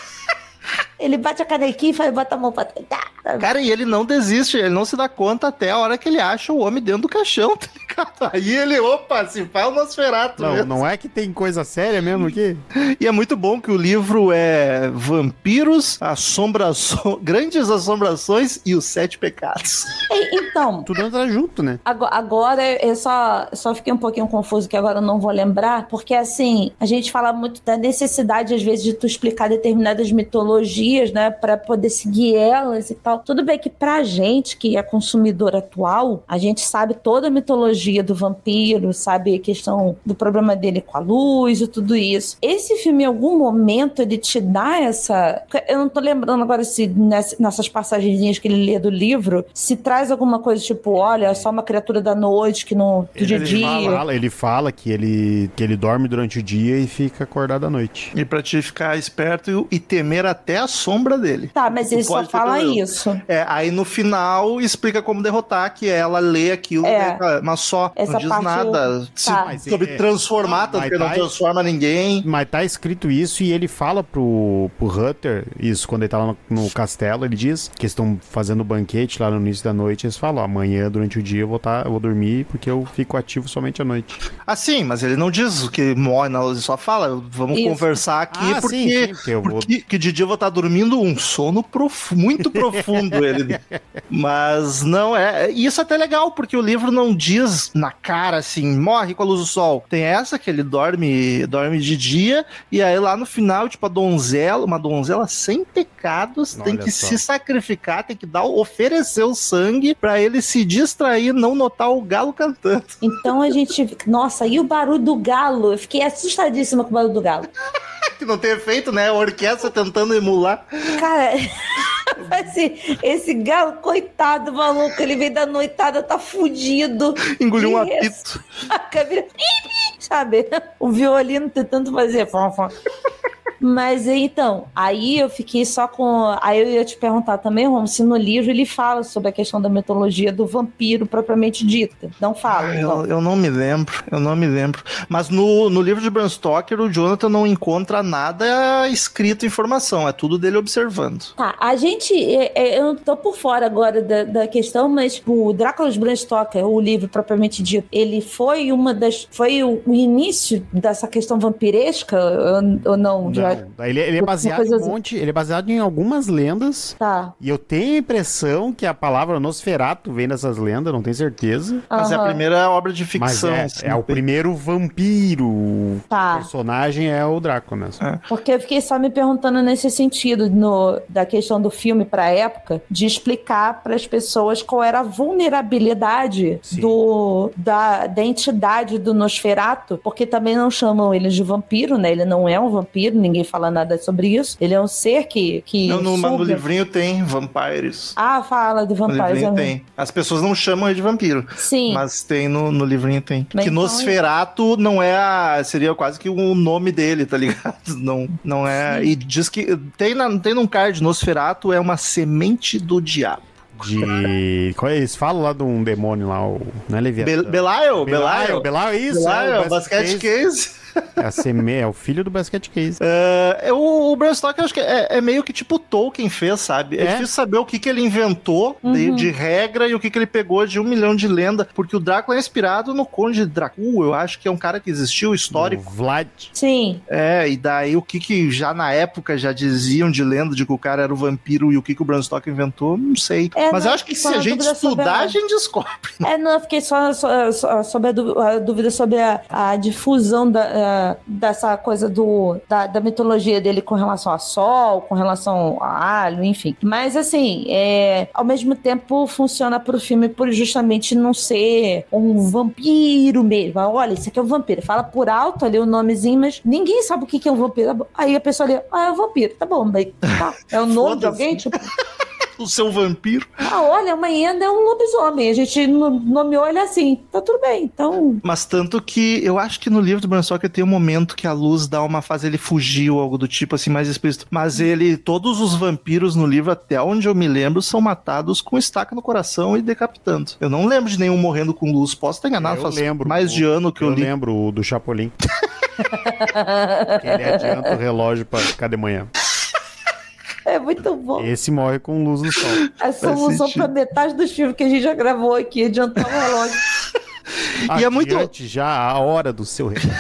Ele bate a canequinha e faz, bota a mão pra tentar. Cara, e ele não desiste, ele não se dá conta até a hora que ele acha o homem dentro do caixão, [LAUGHS] tá ligado? Aí ele, opa, se faz o Nosferatu Não, mesmo. não é que tem coisa séria mesmo aqui? E é muito bom que o livro é Vampiros, assombrações, [LAUGHS] Grandes Assombrações e os Sete Pecados. Então, Tudo entra junto, né? Ago- Agora eu só, só fiquei um pouquinho confuso que agora eu não vou lembrar, porque assim, a gente fala muito da necessidade, às vezes, de tu explicar determinadas mitologias, né, Pra poder seguir elas e tal. Tudo bem que pra gente, que é consumidor atual, a gente sabe toda a mitologia do vampiro, sabe a questão do problema dele com a luz e tudo isso. Esse filme, em algum momento, ele te dá essa. Eu não tô lembrando agora se ness- nessas passagens que ele lê do livro, se traz alguma coisa tipo, olha, é só uma criatura da noite que não. do dia a Ele dia. fala, ele fala que ele, que ele dorme durante o dia e fica acordado à noite. E pra te ficar esperto e, e temer até a sombra dele. Tá, mas ele só fala isso. É, aí no final explica como derrotar, que ela lê aquilo, É. né, mas só Essa não diz parte nada se- Tá. Mas sobre é- transformar, tanto que não tá- transforma ninguém. Mas tá escrito isso e ele fala pro, pro Hutter, isso, quando ele tá lá no, no castelo, ele diz que eles estão fazendo banquete lá no início da noite, eles falam, ó, amanhã, durante o dia, eu vou, tá, eu vou dormir porque eu fico ativo somente à noite. Assim, mas ele não diz o que morre, não, ele só fala, vamos Isso. conversar aqui, Ah, porque, sim, sim, porque eu vou- porque que de dia eu vou estar dormindo um sono profu- muito profundo, ele. Mas não, é, isso é até legal, porque o livro não diz na cara assim, morre com a luz do sol. Tem essa que ele dorme, dorme de dia, e aí lá no final, tipo, a donzela, uma donzela sem pecados, tem Olha que só. se sacrificar, tem que dar, oferecer o sangue pra ele se distrair, não notar o galo cantando. Então a gente. Nossa, e o barulho do galo? Eu fiquei assustadíssima com o barulho do galo. [LAUGHS] que não tem efeito, né? A orquestra tentando emular. Cara, esse, [LAUGHS] esse galo, coitado, maluco, ele veio da noitada, tá fudido. Engoliu um apito. [LAUGHS] A câmera, sabe? O violino tentando fazer. fom. Mas então, aí eu fiquei só com. Aí eu ia te perguntar também, Rom, se no livro ele fala sobre a questão da mitologia do vampiro propriamente dita. Não fala. então. Eu, eu não me lembro, eu não me lembro. Mas no, no livro de Bram Stoker, o Jonathan não encontra nada escrito informação, é tudo dele observando. Tá, a gente. é, é, eu não tô por fora agora da, da questão, mas tipo, o Drácula de Bram Stoker, o livro propriamente dito, ele foi uma das. Foi o, o início dessa questão vampiresca ou, ou não? Não, ele, ele é Uma baseado em um assim. monte, ele é baseado em algumas lendas. Tá. E eu tenho a impressão que a palavra Nosferato vem dessas lendas, não tenho certeza. Mas é a primeira obra de Mas ficção. é, assim. é o primeiro vampiro. O Tá. personagem é o Drácula mesmo. Porque eu fiquei só me perguntando nesse sentido, no, da questão do filme pra época, de explicar para as pessoas qual era a vulnerabilidade Sim. do, da, da entidade do Nosferato, porque também não chamam ele de vampiro, né? Ele não é um vampiro, ninguém fala nada sobre isso. Ele é um ser que. que Não, no, mas no livrinho tem Vampires. Ah, fala de No vampiros. livrinho é tem. As pessoas não chamam ele de vampiro, Sim. mas tem no, no livrinho tem. Mas que então- Nosferato não é a, seria quase que o nome dele, tá ligado? [LAUGHS] Não, não é. E diz que tem, na, tem num card Nosferato é uma semente do diabo. De. Qual é? Eles falam lá de um demônio lá, o. Não é Leviatã. Be Belial, Belial, Belial. Belial, isso. Belial, é, o basket case. É, a seme... é o filho do basket case. É, é, o, o Bram Stoker acho que é, é meio que tipo Tolkien fez, sabe? É, É? difícil saber o que, que ele inventou de, Uhum. de regra e o que, que ele pegou de um milhão de lenda, porque o Drácula é inspirado no Conde Dracul, eu acho que é um cara que existiu, histórico. O Vlad. Sim. É, e daí o que que já na época já diziam de lenda de que o cara era o vampiro e o que que o Bram Stoker inventou, não sei. É, Mas não, eu acho que se a gente estudar, a- a gente descobre. É, não, eu fiquei só, só- só- sobre a, dú- a dúvida sobre a, a difusão da, uh, dessa coisa do, da, da, mitologia dele com relação a sol, com relação a alho, enfim. Mas, assim, é, ao mesmo tempo funciona pro filme por justamente não ser um vampiro mesmo. Olha, isso aqui é um vampiro. Fala por alto ali o nomezinho, mas ninguém sabe o que é um vampiro. Aí a pessoa ali, ah, é um vampiro. Tá bom, mas tá. É o nome de alguém? Tipo [LAUGHS] [LAUGHS] o seu vampiro. Ah, olha, amanhã é um lobisomem. A gente nomeou ele assim. Tá tudo bem, então. Mas tanto que eu acho que no livro do Bram Stoker tem um momento que a luz dá uma fase ele fugiu, algo do tipo assim, mais explícito. Mas ele, todos os vampiros no livro, até onde eu me lembro, são matados com estaca no coração e decapitando. Eu não lembro de nenhum morrendo com luz. Posso estar enganado, eu faz lembro, mais de ano que eu, eu li. Eu lembro do Chapolin. [LAUGHS] que ele adianta o relógio pra ficar de manhã. É muito bom. Esse morre com luz no sol. [LAUGHS] A solução pra metade dos filmes que a gente já gravou aqui, adiantar o relógio. e é muito já a hora do seu relógio.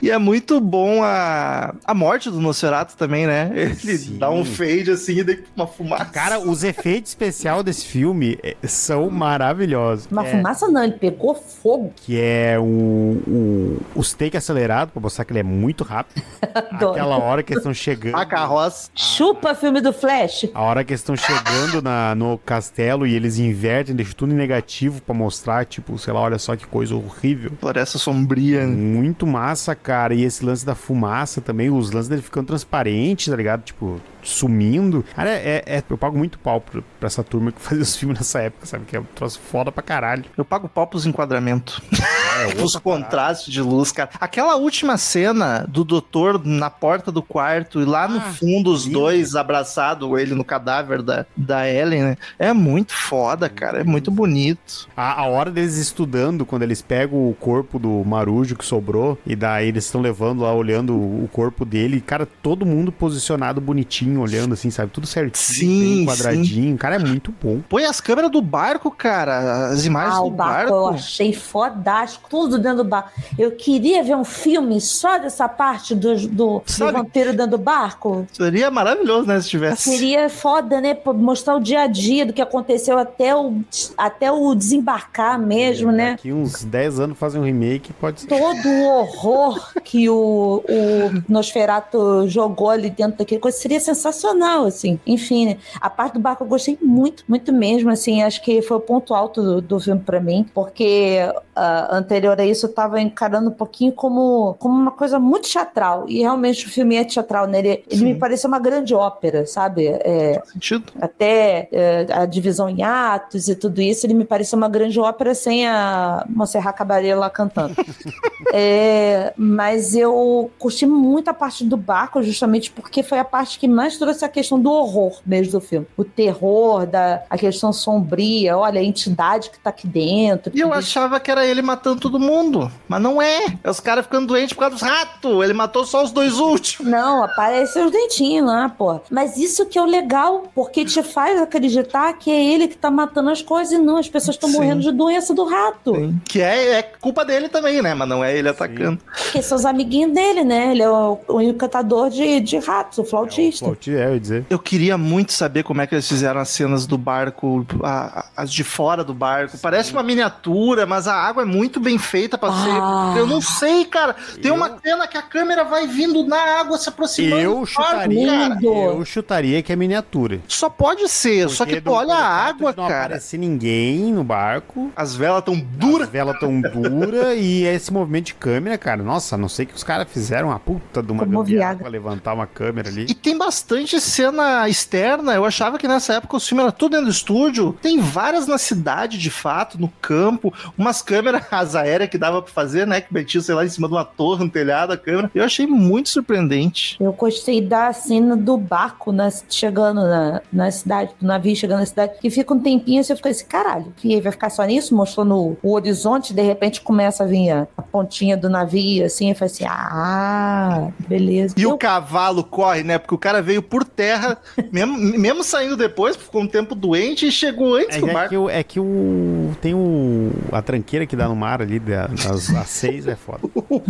E é muito bom a, a morte do Nosferatu também, né? Ele Sim. dá um fade assim e daí uma fumaça. Cara, os efeitos especiais desse filme é, são maravilhosos. Uma é, fumaça não, ele pegou fogo. Que é o, o, os take acelerado, pra mostrar que ele é muito rápido. [LAUGHS] Aquela hora que eles estão chegando. A carroça. Chupa filme do Flash. A hora que eles estão chegando na, no castelo e eles invertem, deixam tudo em negativo pra mostrar, tipo, sei lá, olha só que coisa horrível. Floresta sombria. Muito massa, cara. E esse lance da fumaça também, os lances dele ficando transparentes, tá ligado? Tipo, sumindo. Cara, é, é, eu pago muito pau pra, pra, essa turma que [LAUGHS] fazia os filmes nessa época, sabe? Que é um troço foda pra caralho. Eu pago pau pros enquadramentos. É, [LAUGHS] Os contrastes de luz, cara. Aquela última cena do doutor na porta do quarto e lá ah, no fundo os lindo. dois abraçados, ele no cadáver da, da Ellen, né? É muito foda, cara. É muito bonito. A, a hora deles estudando, quando eles pegam o corpo do Marujo que sobrou, e daí eles estão levando lá, olhando o corpo dele, cara, todo mundo posicionado bonitinho, olhando assim, sabe? Tudo certinho, sim, quadradinho. Sim. Cara, é muito bom. Põe as câmeras do barco, cara. As imagens ah, do barco. barco. Eu achei fodástico tudo dentro do barco. Eu queria ver um filme só dessa parte do, do, do vampiro dentro do barco. Seria maravilhoso, né, se tivesse. Seria foda, né? Mostrar o dia a dia do que aconteceu até o, até o desembarcar mesmo, é, né? Daqui uns 10 anos fazer um remake, pode ser. Todo o horror que o, o Nosferatu jogou ali dentro daquele coisa seria sensacional, assim. Enfim, né? a parte do barco eu gostei muito, muito mesmo, assim. Acho que foi o ponto alto do, do filme para mim, porque uh, anterior a isso eu tava encarando um pouquinho como, como uma coisa muito teatral. E realmente o filme é teatral, né? Ele, ele me pareceu uma grande ópera, sabe? É, sentido. Até é, a divisão em atos e tudo isso, ele me pareceu uma grande ópera sem a Monserrat Caballé lá cantando. [LAUGHS] é, mas eu curti muito a parte do barco, justamente porque foi a parte que mais trouxe a questão do horror mesmo do filme. O terror, da, a questão sombria, olha, a entidade que tá aqui dentro. E eu achava que era ele matando todo mundo. Mas não é. É os caras ficando doentes por causa dos ratos. Ele matou só os dois últimos. Não, aparecem os dentinhos lá, pô. Mas isso que é o legal, porque te faz acreditar que é ele que tá matando as coisas e não, as pessoas estão morrendo de doença do rato. Sim. Que é, é, culpa dele também, né? Mas não é ele atacando. Porque são os amiguinhos dele, né? Ele é o, o encantador de, de ratos, o flautista. É, o é, eu ia dizer. Eu queria muito saber como é que eles fizeram as cenas do barco, a, as de fora do barco. Parece uma miniatura, mas a água é muito bem feita pra ah. ser. Eu não sei, cara. Tem eu... uma cena que a câmera vai vindo na água se aproximando. Eu chutaria, eu chutaria que é miniatura. Só pode ser, Porque só que tu olha a água, não cara. Não aparece ninguém no barco. As velas tão duras. As velas tão duras e esse movimento de câmera, cara. Nossa, não sei que os caras fizeram uma puta de uma gambiarra pra levantar uma câmera ali. E tem bastante cena externa. Eu achava que nessa época o filme era tudo dentro do estúdio. Tem várias na cidade, de fato, no campo. Umas câmeras [LAUGHS] aéreas que dava pra fazer, né? Que metia, sei lá, em cima de uma torre, um telhado, a câmera. Eu achei muito surpreendente. Eu gostei da cena do barco né, chegando na, na cidade, do navio chegando na cidade, que fica um tempinho e você fica assim, caralho, que vai ficar só nisso? Mostrando o horizonte, de repente começa a vir a, a pontinha do navio, assim, eu falei assim, ah, beleza. E eu... o cavalo corre, né? Porque o cara veio por terra, mesmo, mesmo saindo depois, ficou um tempo doente e chegou antes é, do é barco. Que o, é que o. Tem o. A tranqueira que dá no mar ali, das, às seis é foda. [LAUGHS] o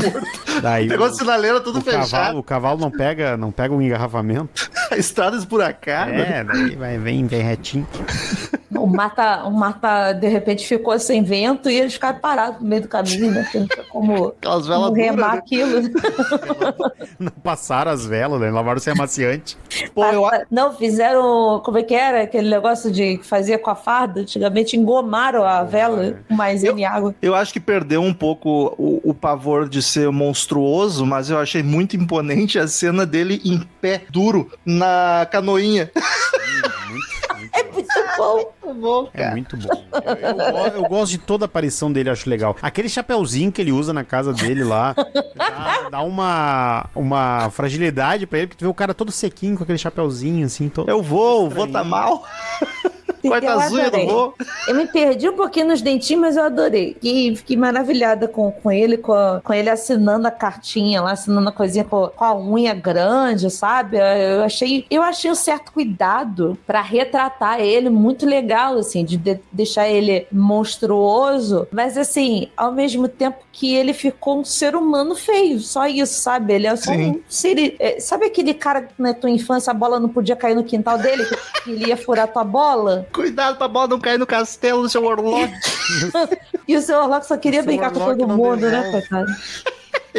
Daí, Pegou o, a sinaleira tudo o fechado. Cavalo, o cavalo não pega, não pega um engarrafamento. [LAUGHS] a estrada esburacada. É, daí vai, vem, vem retinho. O mata, o mata, de repente, ficou sem vento e eles ficaram parados no meio do caminho, né? Como, como remar né? aquilo. [LAUGHS] Não passaram as velas, né? Lavaram sem amaciante. Pô, eu, Não, fizeram. Como é que era? Aquele negócio de que fazia com a farda. Antigamente engomaram a vela com maisena e água. eu acho que perdeu um pouco o, o pavor de ser monstruoso, mas eu achei muito imponente a cena dele em pé, duro, na canoinha. Muito bom. Tá bom, É muito bom. Eu, eu eu gosto de toda a aparição dele, acho legal. Aquele chapeuzinho que ele usa na casa dele lá, dá, dá uma, uma fragilidade pra ele, porque tu vê o cara todo sequinho com aquele chapeuzinho, assim, todo... Eu vou, o vô tá mal. Corta Eu as unhas do vô. Eu me perdi um pouquinho nos dentinhos, mas eu adorei. Fiquei, fiquei maravilhada com, com ele, com, a- com ele assinando a cartinha lá, assinando a coisinha com, com a unha grande, sabe? Eu achei, eu achei um certo cuidado pra retratar ele muito legal, assim, de, de- deixar ele monstruoso, mas assim, ao mesmo tempo que ele ficou um ser humano feio, só isso, sabe? Ele é só Sim. um ser. é, Sabe aquele cara que na tua infância a bola não podia cair no quintal dele, que ele ia furar tua bola? Cuidado pra bola não cair no castelo do seu Orlok. [LAUGHS] E o seu Orlock só queria brincar com Orlock todo mundo, né, coitado?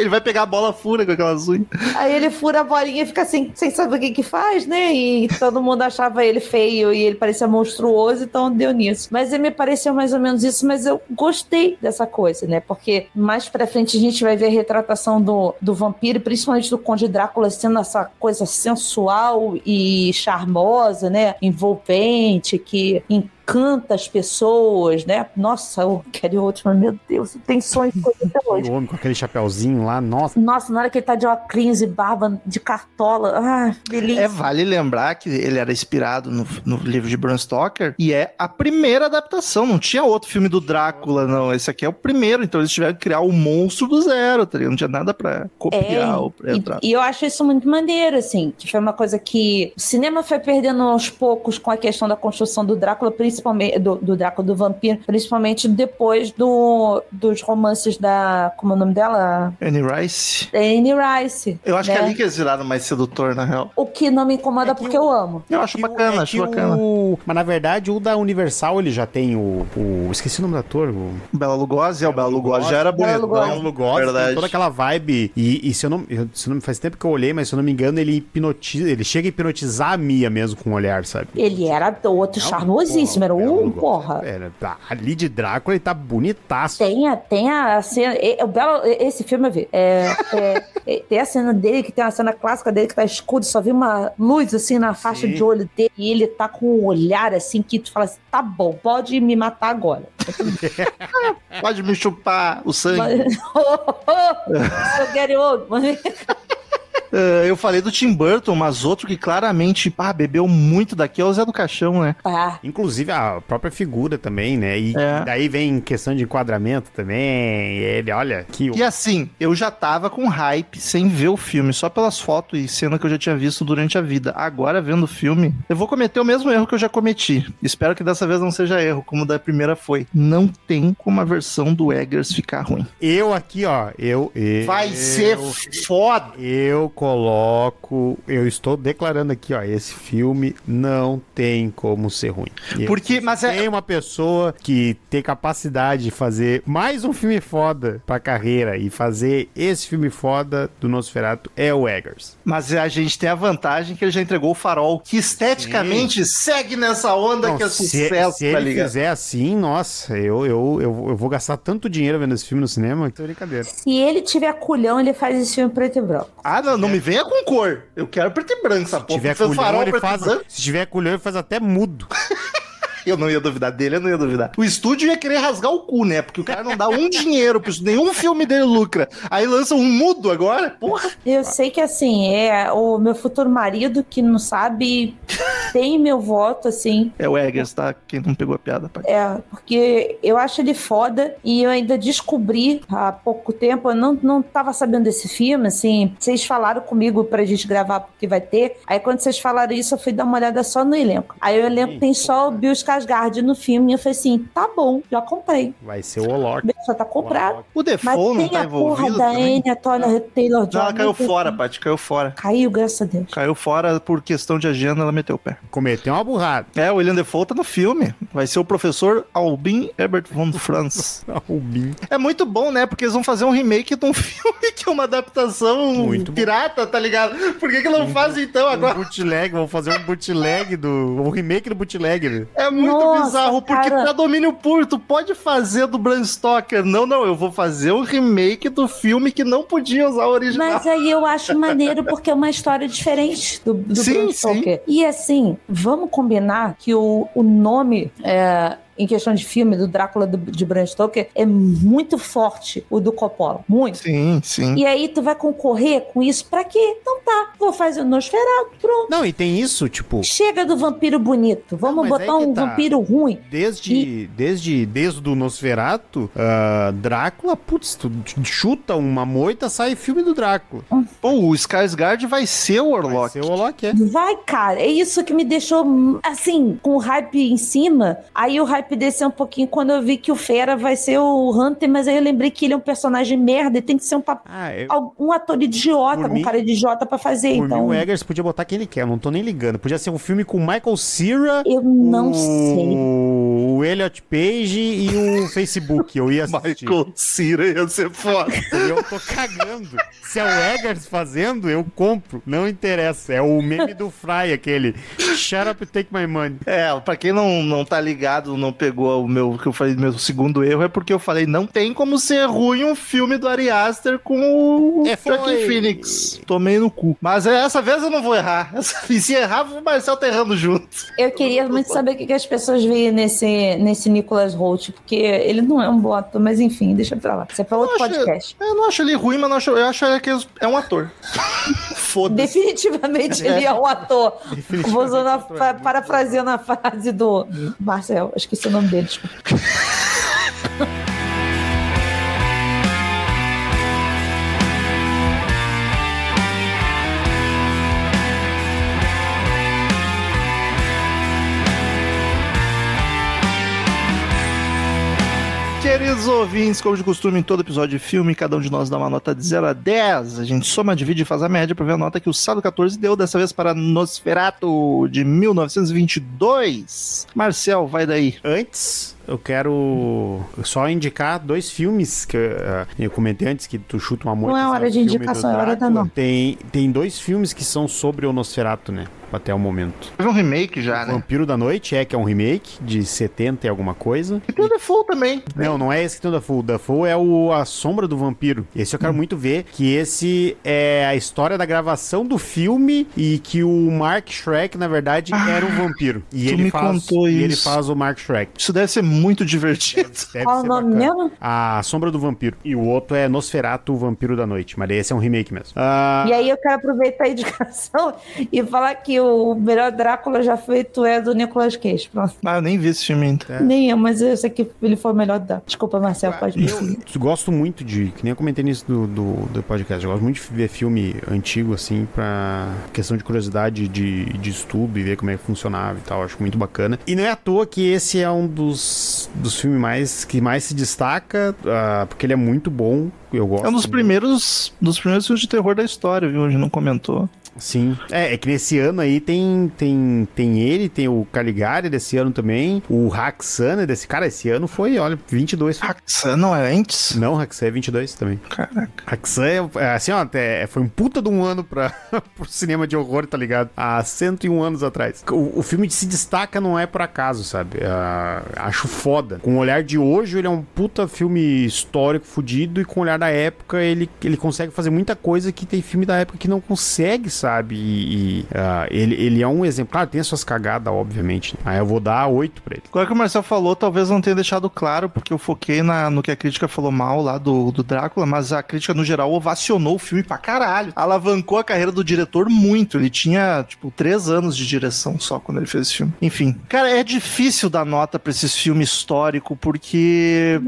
Ele vai pegar a bola fura com aquelas unhas. Aí ele fura a bolinha e fica assim, sem saber o que que faz, né? E todo mundo achava ele feio e ele parecia monstruoso, então deu nisso. Mas ele me pareceu mais ou menos isso, mas eu gostei dessa coisa, né? Porque mais pra frente a gente vai ver a retratação do, do vampiro, principalmente do Conde Drácula sendo essa coisa sensual e charmosa, né? Envolvente, que encanta as pessoas, né? Nossa, eu quero outro, mas meu Deus, tem sonho com ele até hoje. O homem com aquele chapeuzinho lá, nossa. Nossa, na hora que ele tá de óculos e barba de cartola. Ah, delícia. É, vale lembrar que ele era inspirado no, no livro de Bram Stoker e é a primeira adaptação. Não tinha outro filme do Drácula, não. Esse aqui é o primeiro. Então eles tiveram que criar o monstro do zero, tá ligado? Não tinha nada pra copiar ou pra É, E, entrar. e eu acho isso muito maneiro, assim, que foi uma coisa que o cinema foi perdendo aos poucos com a questão da construção do Drácula, principalmente do, do Drácula do vampiro, principalmente depois do, dos romances da. Como é o nome dela? Annie Rice. Anne Rice. Eu acho né? que é ali que eles viraram mais sedutor, na real. O que não me incomoda É que porque o- eu amo. Eu acho o- bacana, é acho bacana. o- Mas na verdade, o da Universal ele já tem o. o- Esqueci o nome do ator. O... Bela Lugosi, é, o Bela Lugosi já era Bela bonitão. Lugosi. o Lugosi, Verdade. toda aquela vibe. E, e se eu não. Se eu não faz tempo que eu olhei, mas se eu não me engano, ele hipnotiza. Ele chega a hipnotizar a Mia mesmo com o olhar, sabe? Ele era outro Não, charmosíssimo, era um porra. Era, tá, ali de Drácula ele tá bonitaço. Tem a, tem a cena. é, o Belo, esse filme eu vi. É, é, tem a cena dele, que tem uma cena clássica dele que tá escuro, só vi uma luz assim na faixa Sim. de olho dele. E ele tá com um olhar assim que tu fala assim: tá bom, pode me matar agora. [LAUGHS] Pode me chupar o sangue. Mas, eu quero outro. Eh, eu falei do Tim Burton, mas outro que claramente pá, bebeu muito daqui é o Zé do Caixão, né? Ah, Inclusive a própria figura também, né? E É. daí vem questão de enquadramento também. Ele, olha, que. E assim, eu já tava com hype sem ver o filme, só pelas fotos e cena que eu já tinha visto durante a vida. Agora, vendo o filme, eu vou cometer o mesmo erro que eu já cometi. Espero que dessa vez não seja erro, como da primeira foi. Não tem como a versão do Eggers ficar ruim. Eu aqui, ó, eu. eu Vai ser foda! Eu coloco. Eu estou declarando aqui, ó. Esse filme não tem como ser ruim. Porque, mas é. Tem uma pessoa que tem capacidade de fazer mais um filme foda pra carreira e fazer esse filme foda do Nosferatu é o Eggers. Mas a gente tem a vantagem que ele já entregou o farol, que esteticamente segue nessa onda Não, que é se, sucesso, se tá ele ligado? fizer assim, nossa, eu, eu, eu, eu vou gastar tanto dinheiro vendo esse filme no cinema que é brincadeira. se ele tiver culhão, ele faz esse filme preto e branco. Ah, não, não me venha com cor. Eu quero preto e branco, essa Se porra. tiver culhão, ele faz. Se tiver culhão, ele faz até mudo. [LAUGHS] Eu não ia duvidar dele, eu não ia duvidar. O estúdio ia querer rasgar o cu, né? Porque o cara não dá um [LAUGHS] dinheiro pra isso, nenhum filme dele lucra. Aí lança um mudo agora? Porra. Eu sei que assim, é o meu futuro marido que não sabe, tem meu voto, assim. É o Eggers, tá? Quem não pegou a piada, pai. É, porque eu acho ele foda e eu ainda descobri há pouco tempo, eu não, não tava sabendo desse filme, assim, vocês falaram comigo pra gente gravar porque vai ter, aí quando vocês falaram isso eu fui dar uma olhada só no elenco. Aí o elenco tem só o Bill Skarsgård no filme. E eu falei assim, tá bom, já comprei. Vai ser o Olok. Já tá comprado. O Mas Defoe não tem tá a porra envolvido da também? Anya Taylor Taylor-Joy. Não, ela caiu fora, Paty, caiu fora. Caiu, graças a Deus. Caiu fora por questão de agenda, ela meteu o pé. Cometeu uma burrada. É, o William Defoe tá no filme. Vai ser o professor Albin Herbert von Franz. Rubim. [LAUGHS] É muito bom, né? Porque eles vão fazer um remake de um [LAUGHS] filme que é uma adaptação Muito bom. pirata, tá ligado? Por que, que não fazem então Um agora? bootleg, vamos fazer um bootleg do. Um remake do bootleg. né? É muito Nossa, bizarro, porque cara. pra domínio público, tu pode fazer do Bram Stoker. Não, não, eu vou fazer um remake do filme que não podia usar o original. Mas aí eu acho maneiro porque é uma história diferente do, do Sim, Bram Stoker. E assim, vamos combinar que o, o nome é, em questão de filme do Drácula do- de Bram Stoker é muito forte, o do Coppola. Muito. Sim, sim. E aí tu vai concorrer com isso pra quê? Então tá, vou fazer o Nosferatu, pronto. Não, e tem isso, tipo, Chega do vampiro bonito, vamos Não, botar que um tá. vampiro ruim. desde, desde, desde o Nosferatu, ah, Drácula, putz, tu chuta uma moita, sai filme do Drácula. Pô, o Skarsgård vai ser o Vai Warlock. ser o Olok, é. Vai, cara, é isso que me deixou, assim, com o hype em cima. Aí o hype desceu um pouquinho quando eu vi que o Fera vai ser o Hunter, mas aí eu lembrei que ele é um personagem merda e tem que ser um, pap- Ah, eu, um ator idiota, Por um mim- cara de idiota pra fazer, por então. mim, o Eggers podia botar quem ele quer, eu não tô nem ligando. Podia ser um filme com Michael Cera, Eu não o... sei. o Elliot Page e o Facebook. Eu ia assistir. Michael Cera ia ser foda. E eu tô cagando. Se é o Eggers fazendo, eu compro. Não interessa. É o meme do Fry, aquele. Shut up and take my money. É, pra quem não, não tá ligado, não pegou o meu, que eu falei, meu segundo erro, é porque eu falei, não tem como ser ruim um filme do Ari Aster com o É. Joaquin Phoenix. Tomei no cu. Mas é, essa vez eu não vou errar. [LAUGHS] Essa, e se errar, o Marcel tá errando junto. Eu queria muito saber o que que as pessoas veem nesse, nesse Nicholas Holt, porque ele não é um bom ator, mas enfim, deixa pra lá. Isso é pra outro Eu acho- podcast. Eu não acho ele ruim, mas não acho, eu acho que é um ator. [LAUGHS] Foda-se. Definitivamente ele é um ator. Definitivamente Vou usando a, ator, é. parafraseando a frase do Marcel. Esqueci o nome dele, desculpa. [LAUGHS] Queridos ouvintes, como de costume, em todo episódio de filme, cada um de nós dá uma nota de 0 a 10. A gente soma, divide e faz a média pra ver a nota que o Sábado 14 deu, dessa vez para Nosferatu de 1922. Marcel, vai daí. Antes, eu quero só indicar dois filmes que ah, eu comentei antes que tu chuta uma moita. Não é esse hora de indicação, é hora da não. Tem, tem dois filmes que são sobre o Nosferatu, né? Até o momento. Teve um remake já, né? Vampiro da Noite é que é um remake de 70 e alguma coisa. E tem o Default também. Não, não é esse que tem o Dafoe. O Dafoe é o A Sombra do Vampiro. Esse eu Hum. quero muito ver, que esse é a história da gravação do filme e que o Mark Shrek, na verdade, era um vampiro. E tu ele me faz, contou e ele isso. faz o Mark Shrek. Isso deve ser muito divertido. Deve Qual o nome mesmo? A Sombra do Vampiro. E o outro é Nosferatu, o Vampiro da Noite. Mas esse é um remake mesmo. Ah, E aí eu quero aproveitar a indicação [LAUGHS] e falar que o melhor Drácula já feito é do Nicolas Cage. Pronto. Ah, eu nem vi esse filme ainda. Nem eu, mas eu sei que ele foi o melhor da. Desculpa, Marcel, pode me eu gosto muito de, que nem eu comentei nisso do, do, do podcast, eu gosto muito de ver filme antigo, assim, pra questão de curiosidade de, de estudo e ver como é que funcionava e tal, acho muito bacana. E não é à toa que esse é um dos, dos filmes mais, que mais se destaca, ah, porque ele é muito bom, eu gosto. É um dos primeiros, dos primeiros filmes de terror da história, viu? A gente não comentou. Sim. É, é que nesse ano aí tem, tem, tem ele, tem o Caligari desse ano também, o Haxana desse cara, esse ano foi, olha, 22 filmes. Haxan não é antes? Não, Haxan é 22 também. Caraca. Haxan é, é, assim, ó, até foi um puta de um ano pra, [LAUGHS] pro cinema de horror, tá ligado? Há 101 anos atrás. O, o filme se destaca não é por acaso, sabe? Ah, acho foda. Com o olhar de hoje, ele é um puta filme histórico, fudido, e com o olhar da época, ele, ele consegue fazer muita coisa que tem filme da época que não consegue, sabe? E, e, ah, ele, ele é um exemplo. Claro, tem as suas cagadas, obviamente. Aí eu vou dar 8 pra ele. Agora que o Marcel falou, talvez não tenha deixado claro, porque eu foquei na, no que a crítica falou mal lá do, do Drácula, mas a crítica no geral ovacionou o filme pra caralho. Alavancou a carreira do diretor muito. Ele tinha, tipo, três anos de direção só quando ele fez esse filme. Enfim, cara, é difícil dar nota pra esses filmes filme histórico, porque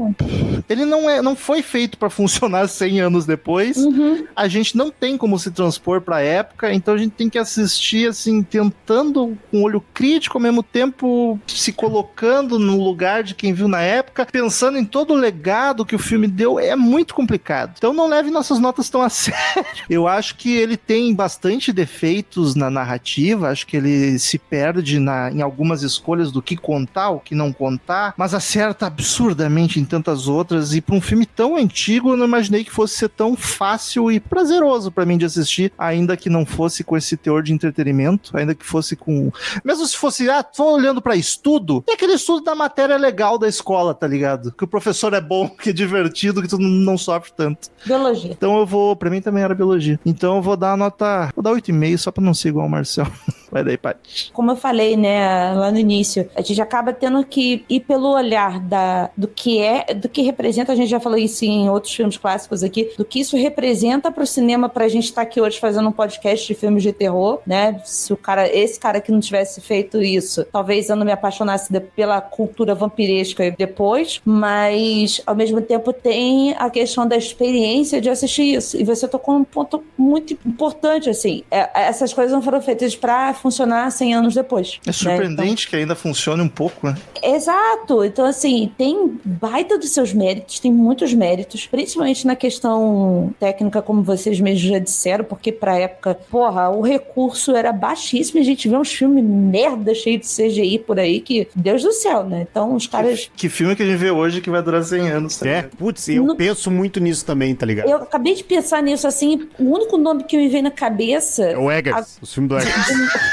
ele não, é, não foi feito para funcionar 100 anos depois. Uhum. A gente não tem como se transpor pra época, então a gente tem que assistir, assim, tentando com um olho crítico, ao mesmo tempo se colocando no lugar de quem viu na época, pensando em todo o legado que o filme deu. É muito complicado. Então não leve nossas notas tão a [LAUGHS] sério. Eu acho que ele tem bastante defeitos na narrativa, acho que ele se perde na, em algumas escolhas do que contar, o que não contar, mas acerta absurdamente em tantas outras. E para um filme tão antigo, não imaginei que fosse ser tão fácil e prazeroso para mim de assistir, ainda que não fosse com esse teor de entretenimento, ainda que fosse com. Mesmo se fosse, ah, tô olhando para estudo, é aquele estudo da matéria legal da escola, tá ligado? Que o professor é bom, [LAUGHS] que é divertido, que tu não sofre tanto. Biologia. Então eu vou, pra mim também era biologia. Então eu vou dar a nota, vou dar 8,5 só pra não ser igual o Marcel. [LAUGHS] Vai daí, Paty. como eu falei, né, lá no início, a gente acaba tendo que ir pelo olhar da, do que é, do que representa, a gente já falou isso em outros filmes clássicos aqui, do que isso representa pro cinema pra gente estar aqui hoje fazendo um podcast de filmes de terror, né? Se o cara, esse cara que não tivesse feito isso, talvez eu não me apaixonasse de- pela cultura vampiresca depois, mas ao mesmo tempo tem a questão da experiência de assistir isso. E você tocou um ponto muito importante, assim. É, essas coisas não foram feitas pra funcionar 100 anos depois. É né? surpreendente que ainda funcione um pouco, né? Exato. Então, assim, tem baita dos seus méritos, tem muitos méritos, principalmente na questão técnica, como vocês mesmos já disseram, porque pra época, porra, o recurso era baixíssimo e a gente vê uns filmes merda cheio de CGI por aí que, Deus do céu, né? Então, os caras. Que filme que a gente vê hoje que vai durar 100 anos, tá É, ligado? putz, eu No- penso muito nisso também, tá ligado? Eu acabei de pensar nisso, assim, o único nome que me veio na cabeça. É o Eggers, os filmes do Eggers. [LAUGHS]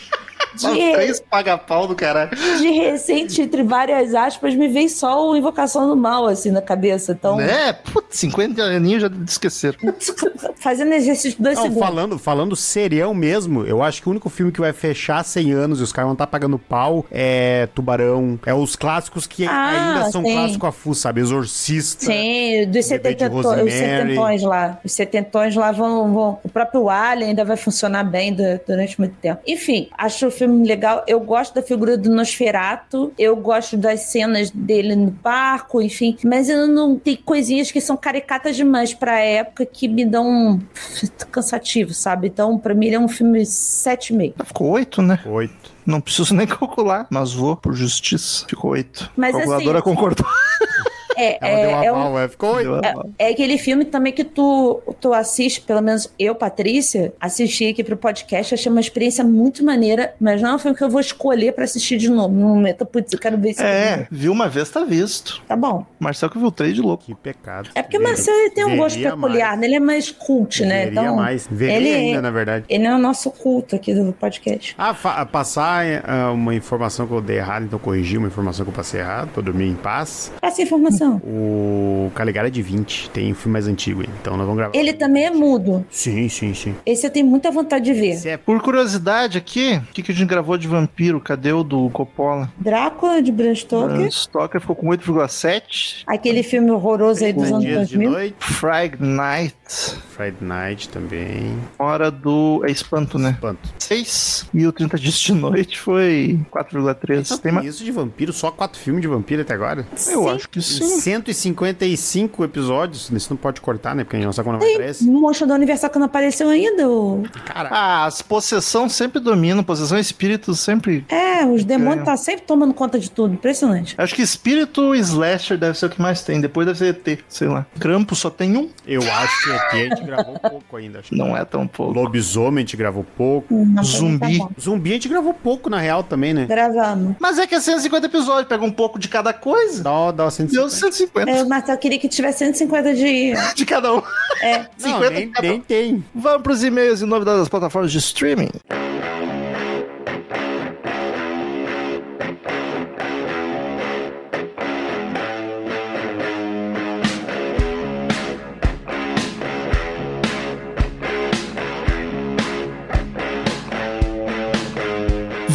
De, três paga-pau do caralho. de recente, entre várias aspas, me veio só o Invocação do Mal, assim, na cabeça. Então, É, putz, 50 aninhos já esqueceram. [LAUGHS] fazendo exercício dois Não, segundos. falando, falando serião mesmo, eu acho que o único filme que vai fechar 100 anos e os caras vão estar pagando pau é Tubarão. É os clássicos que Ah, ainda são sim. clássico a full, sabe? Exorcista. Sim, dos de 70, os setentões lá. Os setentões lá vão, vão. O próprio Alien ainda vai funcionar bem du- durante muito tempo. Enfim, acho o filme legal. Eu gosto da figura do Nosferato. Eu gosto das cenas dele no barco, enfim. Mas eu não. Tem coisinhas que são caricatas demais pra época que me dão um cansativo, sabe? Então, pra mim, ele é um filme 7,5. Ficou 8, né? Oito. Não preciso nem calcular, mas vou por justiça. Ficou 8. Mas a calculadora assim- concordou. [LAUGHS] É, Ela deu é, uma é um, pau, é. Ficou. Deu a- É aquele filme também que tu, tu assiste, pelo menos eu, Patrícia, assisti aqui pro podcast, achei uma experiência muito maneira, mas não é um filme que eu vou escolher pra assistir de novo. No momento, putz, eu quero ver esse É, filme. viu uma vez, tá visto. Tá bom. Marcel que viu três de louco. Que pecado. É porque o Marcelo ele tem um gosto peculiar, mais. né? Ele é mais cult, né? Veria Então, mais. Veria ele- ainda, na verdade. ele é o nosso culto aqui do podcast. Ah, passar ah, uma informação que eu dei errado, então corrigir uma informação que eu passei errado, pra dormir em paz. Essa informação. O Caligari é de 20, tem um filme mais antigo aí, então nós vamos gravar. Ele também é mudo. Sim, sim, sim. Esse eu tenho muita vontade de ver. É Por curiosidade aqui, o que, que a gente gravou de vampiro? Cadê o do Coppola? Drácula, de Bram Stoker. Bram Stoker ficou com 8,7. Aquele filme horroroso aí dos anos Dias de 2000. Noite, Friday Night. Friday Night também. Hora do. É espanto, né? Espanto. 6. E o 30 Dias de Noite foi 4,3. Só Tem tem mais. isso de vampiro, só quatro filmes de vampiro até agora. Eu Sim. acho que Tem sim. 155 episódios, isso não pode cortar, né? Porque a gente não sabe quando vai aparecer. O monstro do aniversário que não apareceu ainda. Cara, Ah, as possessão sempre dominam. Possessão e espírito sempre. É, os demônios É. tá sempre tomando conta de tudo. Impressionante. Acho que espírito e slasher deve ser o que mais tem. Depois deve ser ET, sei lá. Crampo só tem um. eu acho que aqui a gente gravou pouco ainda. Acho que Não é tão pouco. Lobisomem a gente gravou pouco. Não, Zumbi. tá. Zumbi a gente gravou pouco, na real, também, né? Gravamos. Mas é que é 150 episódios, pega um pouco de cada coisa. Dá, dá uma Deu 150. 150 É, o Marcel queria que tivesse 150 de. [LAUGHS] de cada um. É. Não, 50 nem, de cada um. nem tem. Vamos pros e-mails e novidades das plataformas de streaming.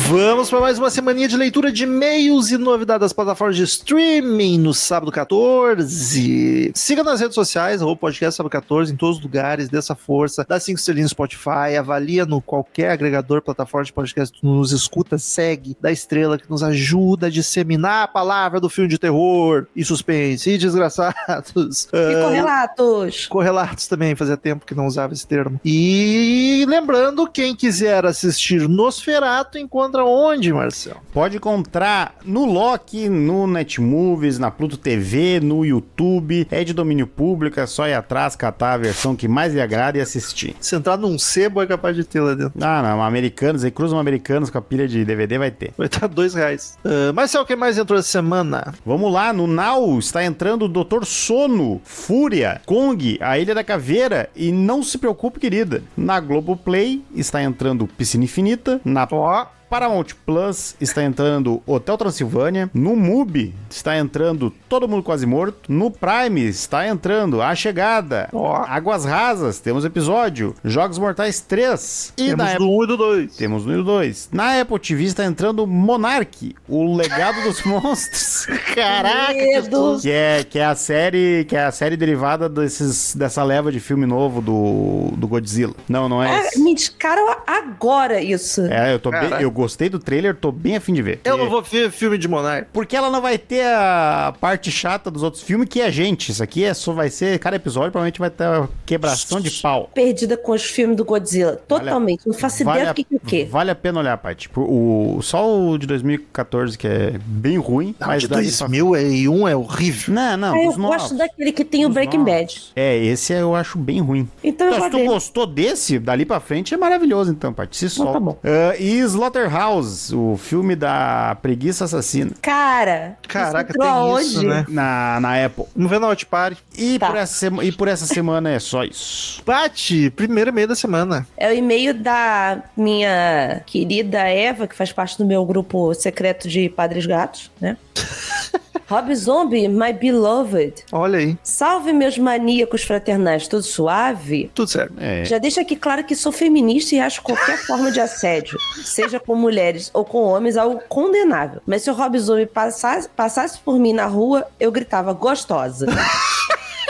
Vamos para mais uma semaninha de leitura de e-mails e novidades das plataformas de streaming no sábado 14. Siga nas redes sociais, ou podcast sábado 14, em todos os lugares, dessa força, dá 5 estrelinhas no Spotify, avalia no qualquer agregador, plataforma de podcast que nos escuta, segue, dá estrela que nos ajuda a disseminar a palavra do filme de terror e suspense e desgraçados. E Ah, correlatos. Correlatos também, fazia tempo que não usava esse termo. E lembrando, quem quiser assistir Nosferato, encontra onde, Marcel? Pode encontrar no Loki, no Netmovies, na Pluto TV, no YouTube. É de domínio público, é só ir atrás, catar a versão que mais lhe agrada e assistir. Se entrar num sebo, é capaz de ter lá dentro. Ah, não, americanos, aí cruzam americanos com a pilha de DVD vai ter. Vai estar dois reais. Ah, Marcel, o que mais entrou essa semana? Vamos lá, no Now está entrando o Dr. Sono, Fúria, Kong, A Ilha da Caveira e não se preocupe, querida. Na Globoplay está entrando Piscina Infinita, na Ó, Paramount Plus está entrando Hotel Transilvânia. No MUBI está entrando Todo Mundo Quase Morto. No Prime está entrando A Chegada. Ó. Águas Rasas, temos episódio. Jogos Mortais 3. E temos na do Apple... 1 e do 2. Temos no 2. Na Apple TV está entrando Monarch, o legado dos [LAUGHS] monstros. Caraca, que Medo. gostoso. Que é, que é a série que é a série derivada desses, dessa leva de filme novo do, do Godzilla. Não, não é. Ah, me descaram agora isso. É, eu tô bem, Caraca. eu gostei do trailer, tô bem afim de ver. Eu não vou ver filme de Monark. Porque ela não vai ter a parte chata dos outros filmes, que é a gente. Isso aqui é só vai ser. Cada episódio provavelmente vai ter uma quebração de pau. Perdida com os filmes do Godzilla. Totalmente. Não faço ideia Vale do que que é o quê. Vale a pena olhar, Paty. Tipo, O, só o de 2014, que é bem ruim. Não, mas de daí só- 2001 é horrível. Não, não, Ah, eu novos. gosto daquele que tem o Dos Breaking novos. Bad. É, esse eu acho bem ruim. Então eu Então, se tu gostou desse, dali pra frente é maravilhoso, então, Paty. Se solta. tá bom. Ah, e Slaughterhouse, o filme da preguiça assassina. Cara, Caraca, tem aonde? isso, né? Na, na Apple. Na Watch Party. E, Tá. por essa sema- e por essa semana é só isso. Pati, primeiro e-mail da semana. É o e-mail da minha querida Eva, que faz parte do meu grupo secreto de Padres Gatos, né? [LAUGHS] Rob Zombie, my beloved. Olha aí, Salve meus maníacos fraternais, tudo suave? tudo certo. É. Já deixo aqui claro que sou feminista e acho qualquer forma de assédio, seja com mulheres ou com homens, algo condenável. Mas se o Rob Zombie passasse, passasse por mim na rua, eu gritava gostosa.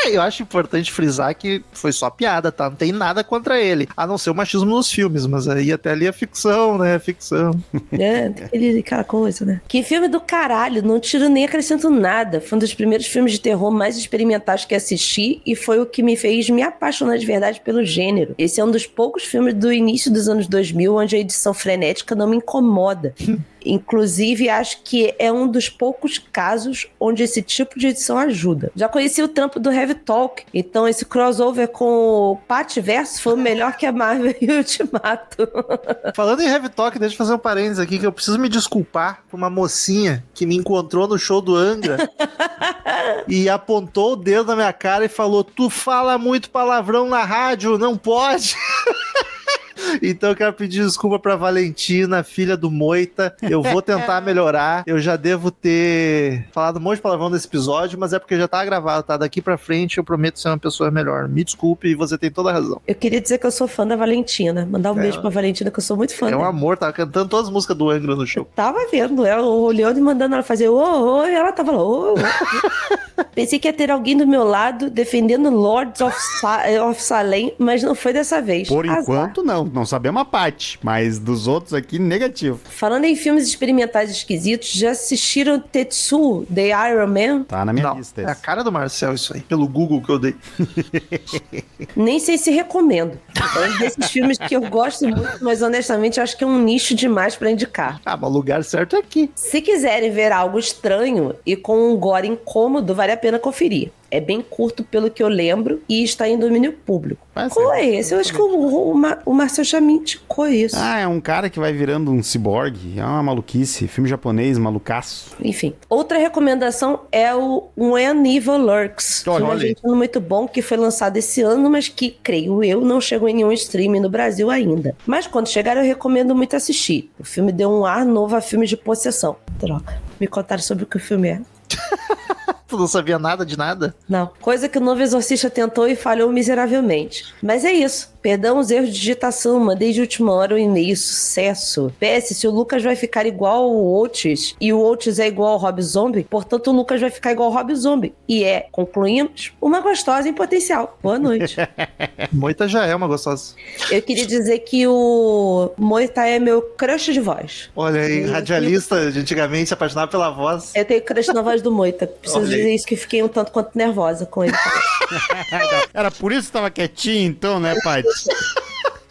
É, Eu acho importante frisar que foi só piada, tá? Não tem nada contra ele. A não ser o machismo nos filmes, mas aí até ali é ficção, né? É ficção. né? [LAUGHS] Aquele, aquela coisa, né? Que filme do caralho, não tiro nem acrescento nada. Foi um dos primeiros filmes de terror mais experimentais que assisti e foi o que me fez me apaixonar de verdade pelo gênero. Esse é um dos poucos filmes do início dos anos 2000 onde a edição frenética não me incomoda. [LAUGHS] Inclusive, acho que é um dos poucos casos onde esse tipo de edição ajuda. Já conheci o trampo do Heavy Talk, então esse crossover com o Pat Verso foi o melhor que a Marvel e o Ultimato. Falando em Heavy Talk, deixa eu fazer um parênteses aqui que eu preciso me desculpar por uma mocinha que me encontrou no show do Angra [LAUGHS] e apontou o dedo na minha cara e falou: Tu fala muito palavrão na rádio, não pode. [LAUGHS] [LAUGHS] Então eu quero pedir desculpa pra Valentina, filha do Moita. Eu vou tentar [LAUGHS] melhorar. Eu já devo ter falado um monte de palavrão nesse episódio, mas é porque já tá gravado, tá? Daqui pra frente eu prometo ser uma pessoa melhor. Me desculpe e você tem toda a razão. Eu queria dizer que eu sou fã da Valentina. Mandar um É. beijo pra Valentina, que eu sou muito fã É um dela. amor, tava cantando todas as músicas do Angra no show. Tava vendo ela olhando e mandando ela fazer ô, ô, e ela tava lá, ô, ô. [LAUGHS] Pensei que ia ter alguém do meu lado defendendo Lords of, Sa of Salem, mas não foi dessa vez. Por Azar. enquanto, não. Não sabemos a parte. Mas dos outros aqui, negativo. Falando em filmes experimentais esquisitos, já assistiram Tetsu, The Iron Man? Tá na minha Não, lista. é a esse. cara do Marcel isso aí, pelo Google que eu dei. [LAUGHS] Nem sei se recomendo. É um desses filmes que eu gosto muito, mas honestamente eu acho que é um nicho demais pra indicar. Ah, mas o lugar certo é aqui. Se quiserem ver algo estranho e com um gore incômodo, vale a pena conferir. É bem curto pelo que eu lembro e está em domínio público. Vai Qual ser. é esse? Eu acho que o, o, o Marcel já me indicou isso. Ah, é um cara que vai virando um ciborgue. É uma maluquice. Filme japonês, malucaço. Enfim. Outra recomendação é o When Evil Lurks. Olha, aí. argentino muito bom que foi lançado esse ano, mas que, creio eu, não chegou em nenhum streaming no Brasil ainda. Mas quando chegar, eu recomendo muito assistir. O filme deu um ar novo a filme de possessão. Troca. Me contaram sobre o que o filme é. [LAUGHS] Tu não sabia nada de nada? Não. Coisa que o novo exorcista tentou e falhou miseravelmente. Mas é isso. Perdão os erros de digitação, mandei de última hora o um e-mail, sucesso. PS, se o Lucas vai ficar igual o Otis e o Otis é igual ao Rob Zombie, portanto o Lucas vai ficar igual ao Rob Zombie. E é, concluímos, uma gostosa em potencial. Boa noite. [LAUGHS] Moita já é uma gostosa. Eu queria dizer que o Moita é meu crush de voz. Olha aí, radialista de antigamente se apaixonava pela voz. Eu tenho crush na voz do Moita. [LAUGHS] Preciso. Dizer isso que fiquei um tanto quanto nervosa com ele. [LAUGHS] Era por isso que tava quietinho, então, né, pai?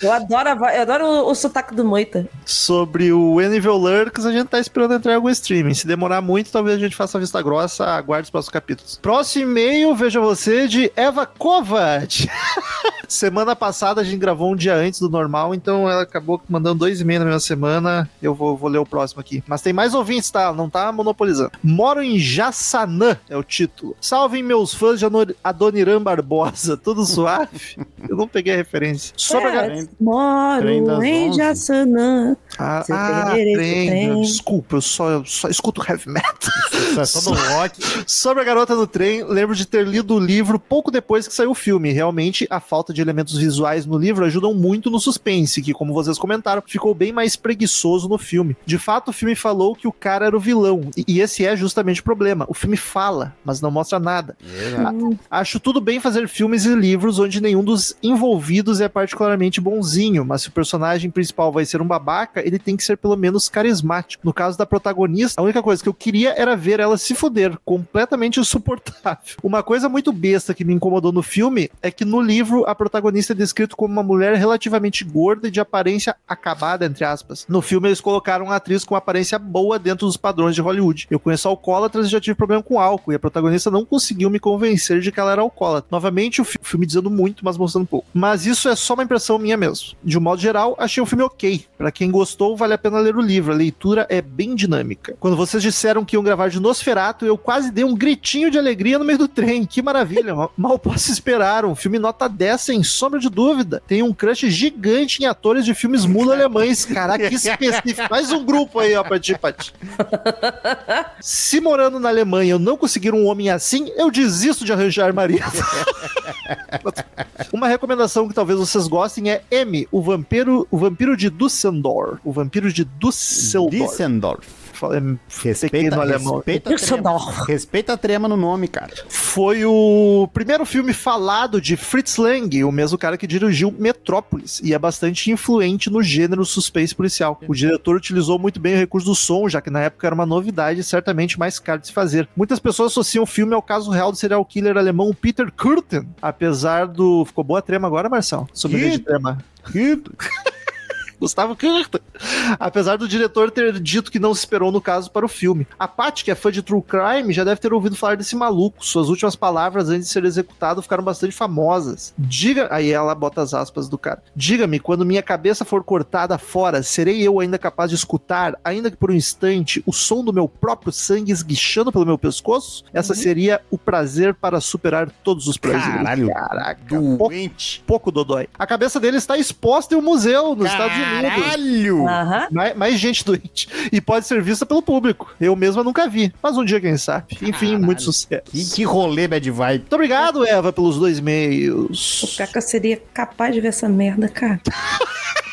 Eu adoro, a eu adoro o, o sotaque do Moita. Sobre o Envil Lurks, a gente tá esperando entrar em algum streaming. Se demorar muito, talvez a gente faça a vista grossa. Aguarde os próximos capítulos. Próximo e-mail, veja você, de Eva Kovac. [LAUGHS] semana passada a gente gravou um dia antes do normal, então ela acabou mandando dois e-mails na mesma semana. Eu vou, vou ler o próximo aqui. Mas tem mais ouvintes, tá? Não tá monopolizando. Moro em Jassanã, é o título. Salvem meus fãs de Adoniran Barbosa. Tudo suave? [LAUGHS] Eu não peguei a referência. Sobre a É, gar- Moro em. Jassanã. Ah, ah trem. Desculpa, eu só, eu só escuto heavy metal. Isso é só do rock. Sobre a garota no trem, lembro de ter lido o livro pouco depois que saiu o filme. Realmente, a falta de elementos visuais no livro ajudam muito no suspense, que, como vocês comentaram, ficou bem mais preguiçoso no filme. De fato, o filme falou que o cara era o vilão, e, e esse é justamente o problema. O filme fala, mas não mostra nada. Acho tudo bem fazer filmes e livros onde nenhum dos envolvidos é particularmente bonzinho, mas se o personagem principal vai ser um babaca, ele tem que ser pelo menos carismático. No caso da protagonista, a única coisa que eu queria era ver ela se fuder, completamente [LAUGHS] insuportável. Uma coisa muito besta que me incomodou no filme é que no livro a protagonista é descrita como uma mulher relativamente gorda e de aparência acabada, entre aspas. No filme eles colocaram uma atriz com aparência boa dentro dos padrões de Hollywood. Eu conheço alcoólatras e já tive problema com álcool, e a protagonista não conseguiu me convencer de que ela era alcoólatra. Novamente, o filme dizendo muito, mas mostrando pouco. Mas isso é só uma impressão minha mesmo. De um modo geral, achei o filme ok. Pra quem gostou, vale a pena ler o livro. A leitura é bem dinâmica. Quando vocês disseram que iam gravar de Nosferato, eu quase dei um gritinho de alegria no meio do trem. Que maravilha. Ma- [LAUGHS] Mal posso esperar. Um filme nota 10, sem sombra de dúvida. Tem um crush gigante em atores de filmes mulo-alemães. Caraca, que específico. Mais um grupo aí, ó, pra ti, pra ti. Se morando na Alemanha eu não conseguir um homem assim, eu desisto de arranjar marido. [LAUGHS] Uma recomendação que talvez vocês gostem é M, o vampiro, o vampiro de Düsseldorf. O vampiro de. Düsseldorf. Fala- é, Respeita, alemão. respeita, a respeita a trema no nome, cara. Foi o primeiro filme falado de Fritz Lang, o mesmo cara que dirigiu Metrópolis, e é bastante influente no gênero suspense policial. O diretor utilizou muito bem o recurso do som, já que na época era uma novidade e certamente mais caro de se fazer. Muitas pessoas associam o filme ao caso real do serial killer alemão Peter Kürten, apesar do... Ficou boa a trema agora, Marcelo? Sobre a de trema. [LAUGHS] Gustavo Kirchner. Apesar do diretor ter dito que não se esperou no caso para o filme. A Paty, que é fã de True Crime, já deve ter ouvido falar desse maluco. Suas últimas palavras antes de ser executado ficaram bastante famosas. Diga. Aí ela bota as aspas do cara. Diga-me, quando minha cabeça for cortada fora, serei eu ainda capaz de escutar, ainda que por um instante, o som do meu próprio sangue esguichando pelo meu pescoço? Essa seria o prazer para superar todos os prazeres. Caralho. Caraca. Pouco, Doente. pouco dodói. A cabeça dele está exposta em um museu nos Estados Unidos. Caralho! Aham. Mais, mais gente doente. E pode ser vista pelo público. Eu mesma nunca vi. Mas um dia, quem sabe. Enfim, Caralho. muito sucesso. Que, que rolê bad vibe. Muito obrigado, Eva, pelos dois O e-mails. Caca seria capaz de ver essa merda, cara. [LAUGHS]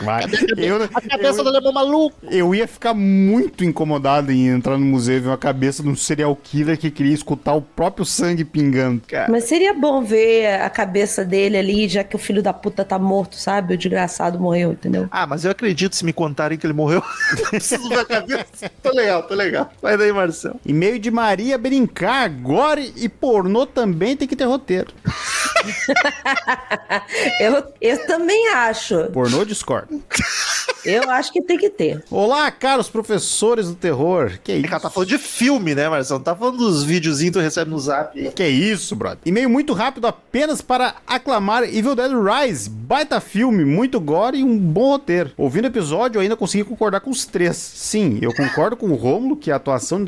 Vai. Eu, A cabeça eu, do alemão maluco. eu ia ficar muito incomodado em entrar no museu e ver uma cabeça de um serial killer que queria escutar o próprio sangue pingando. Cara. Mas seria bom ver a cabeça dele ali, já que o filho da puta tá morto, sabe? O desgraçado morreu, entendeu? Ah, mas eu acredito se me contarem que ele morreu. [LAUGHS] Não preciso ver a cabeça. Tô legal, tô legal. Vai daí, Marcelo. E-mail de Maria Brincar, gore e pornô também tem que ter roteiro. [LAUGHS] Eu, eu também acho. Pornô discord. Eu acho que tem que ter. Olá, caros professores do terror. Que É isso? ela tá falando de filme, né, Marcelo? Não tá falando dos videozinhos que tu recebe no zap. Que isso, brother? E-mail muito rápido apenas para aclamar Evil Dead Rise. Baita filme, muito gore e um bom roteiro. Ouvindo o episódio, eu ainda consegui concordar com os três. Sim, eu concordo com o Rômulo que a atuação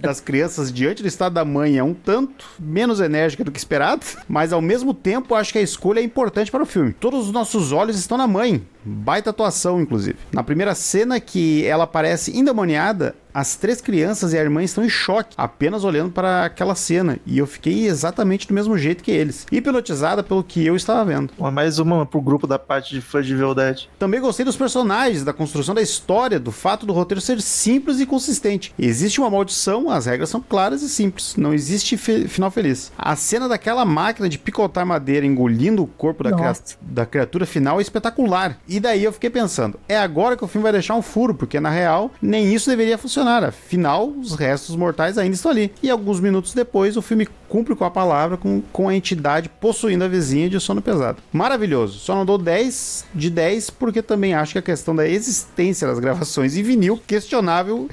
das crianças diante do estado da mãe é um tanto menos enérgica do que esperado, mas ao mesmo tempo acho que a escolha é importante para o filme. Todos os nossos olhos estão na mãe. Baita atuação, inclusive. Na primeira cena que ela parece endemoniada, As três crianças e a irmã estão em choque, apenas olhando para aquela cena. E eu fiquei exatamente do mesmo jeito que eles. Hipnotizada pelo que eu estava vendo. Uma- Mais uma pro grupo da parte de fãs de Dead. Também gostei dos personagens, da construção da história, do fato do roteiro ser simples e consistente. Existe uma maldição, as regras são claras e simples. Não existe fe- final feliz. A cena daquela máquina de picotar madeira engolindo o corpo da, cria- da criatura final é espetacular. E daí eu fiquei pensando, é agora que o filme vai deixar um furo, porque na real nem isso deveria funcionar. Afinal, os restos mortais ainda estão ali. E alguns minutos depois, o filme cumpre com a palavra, com, com a entidade possuindo a vizinha de sono pesado. Maravilhoso. Só não dou 10 de 10 porque também acho que a questão da existência das gravações em vinil questionável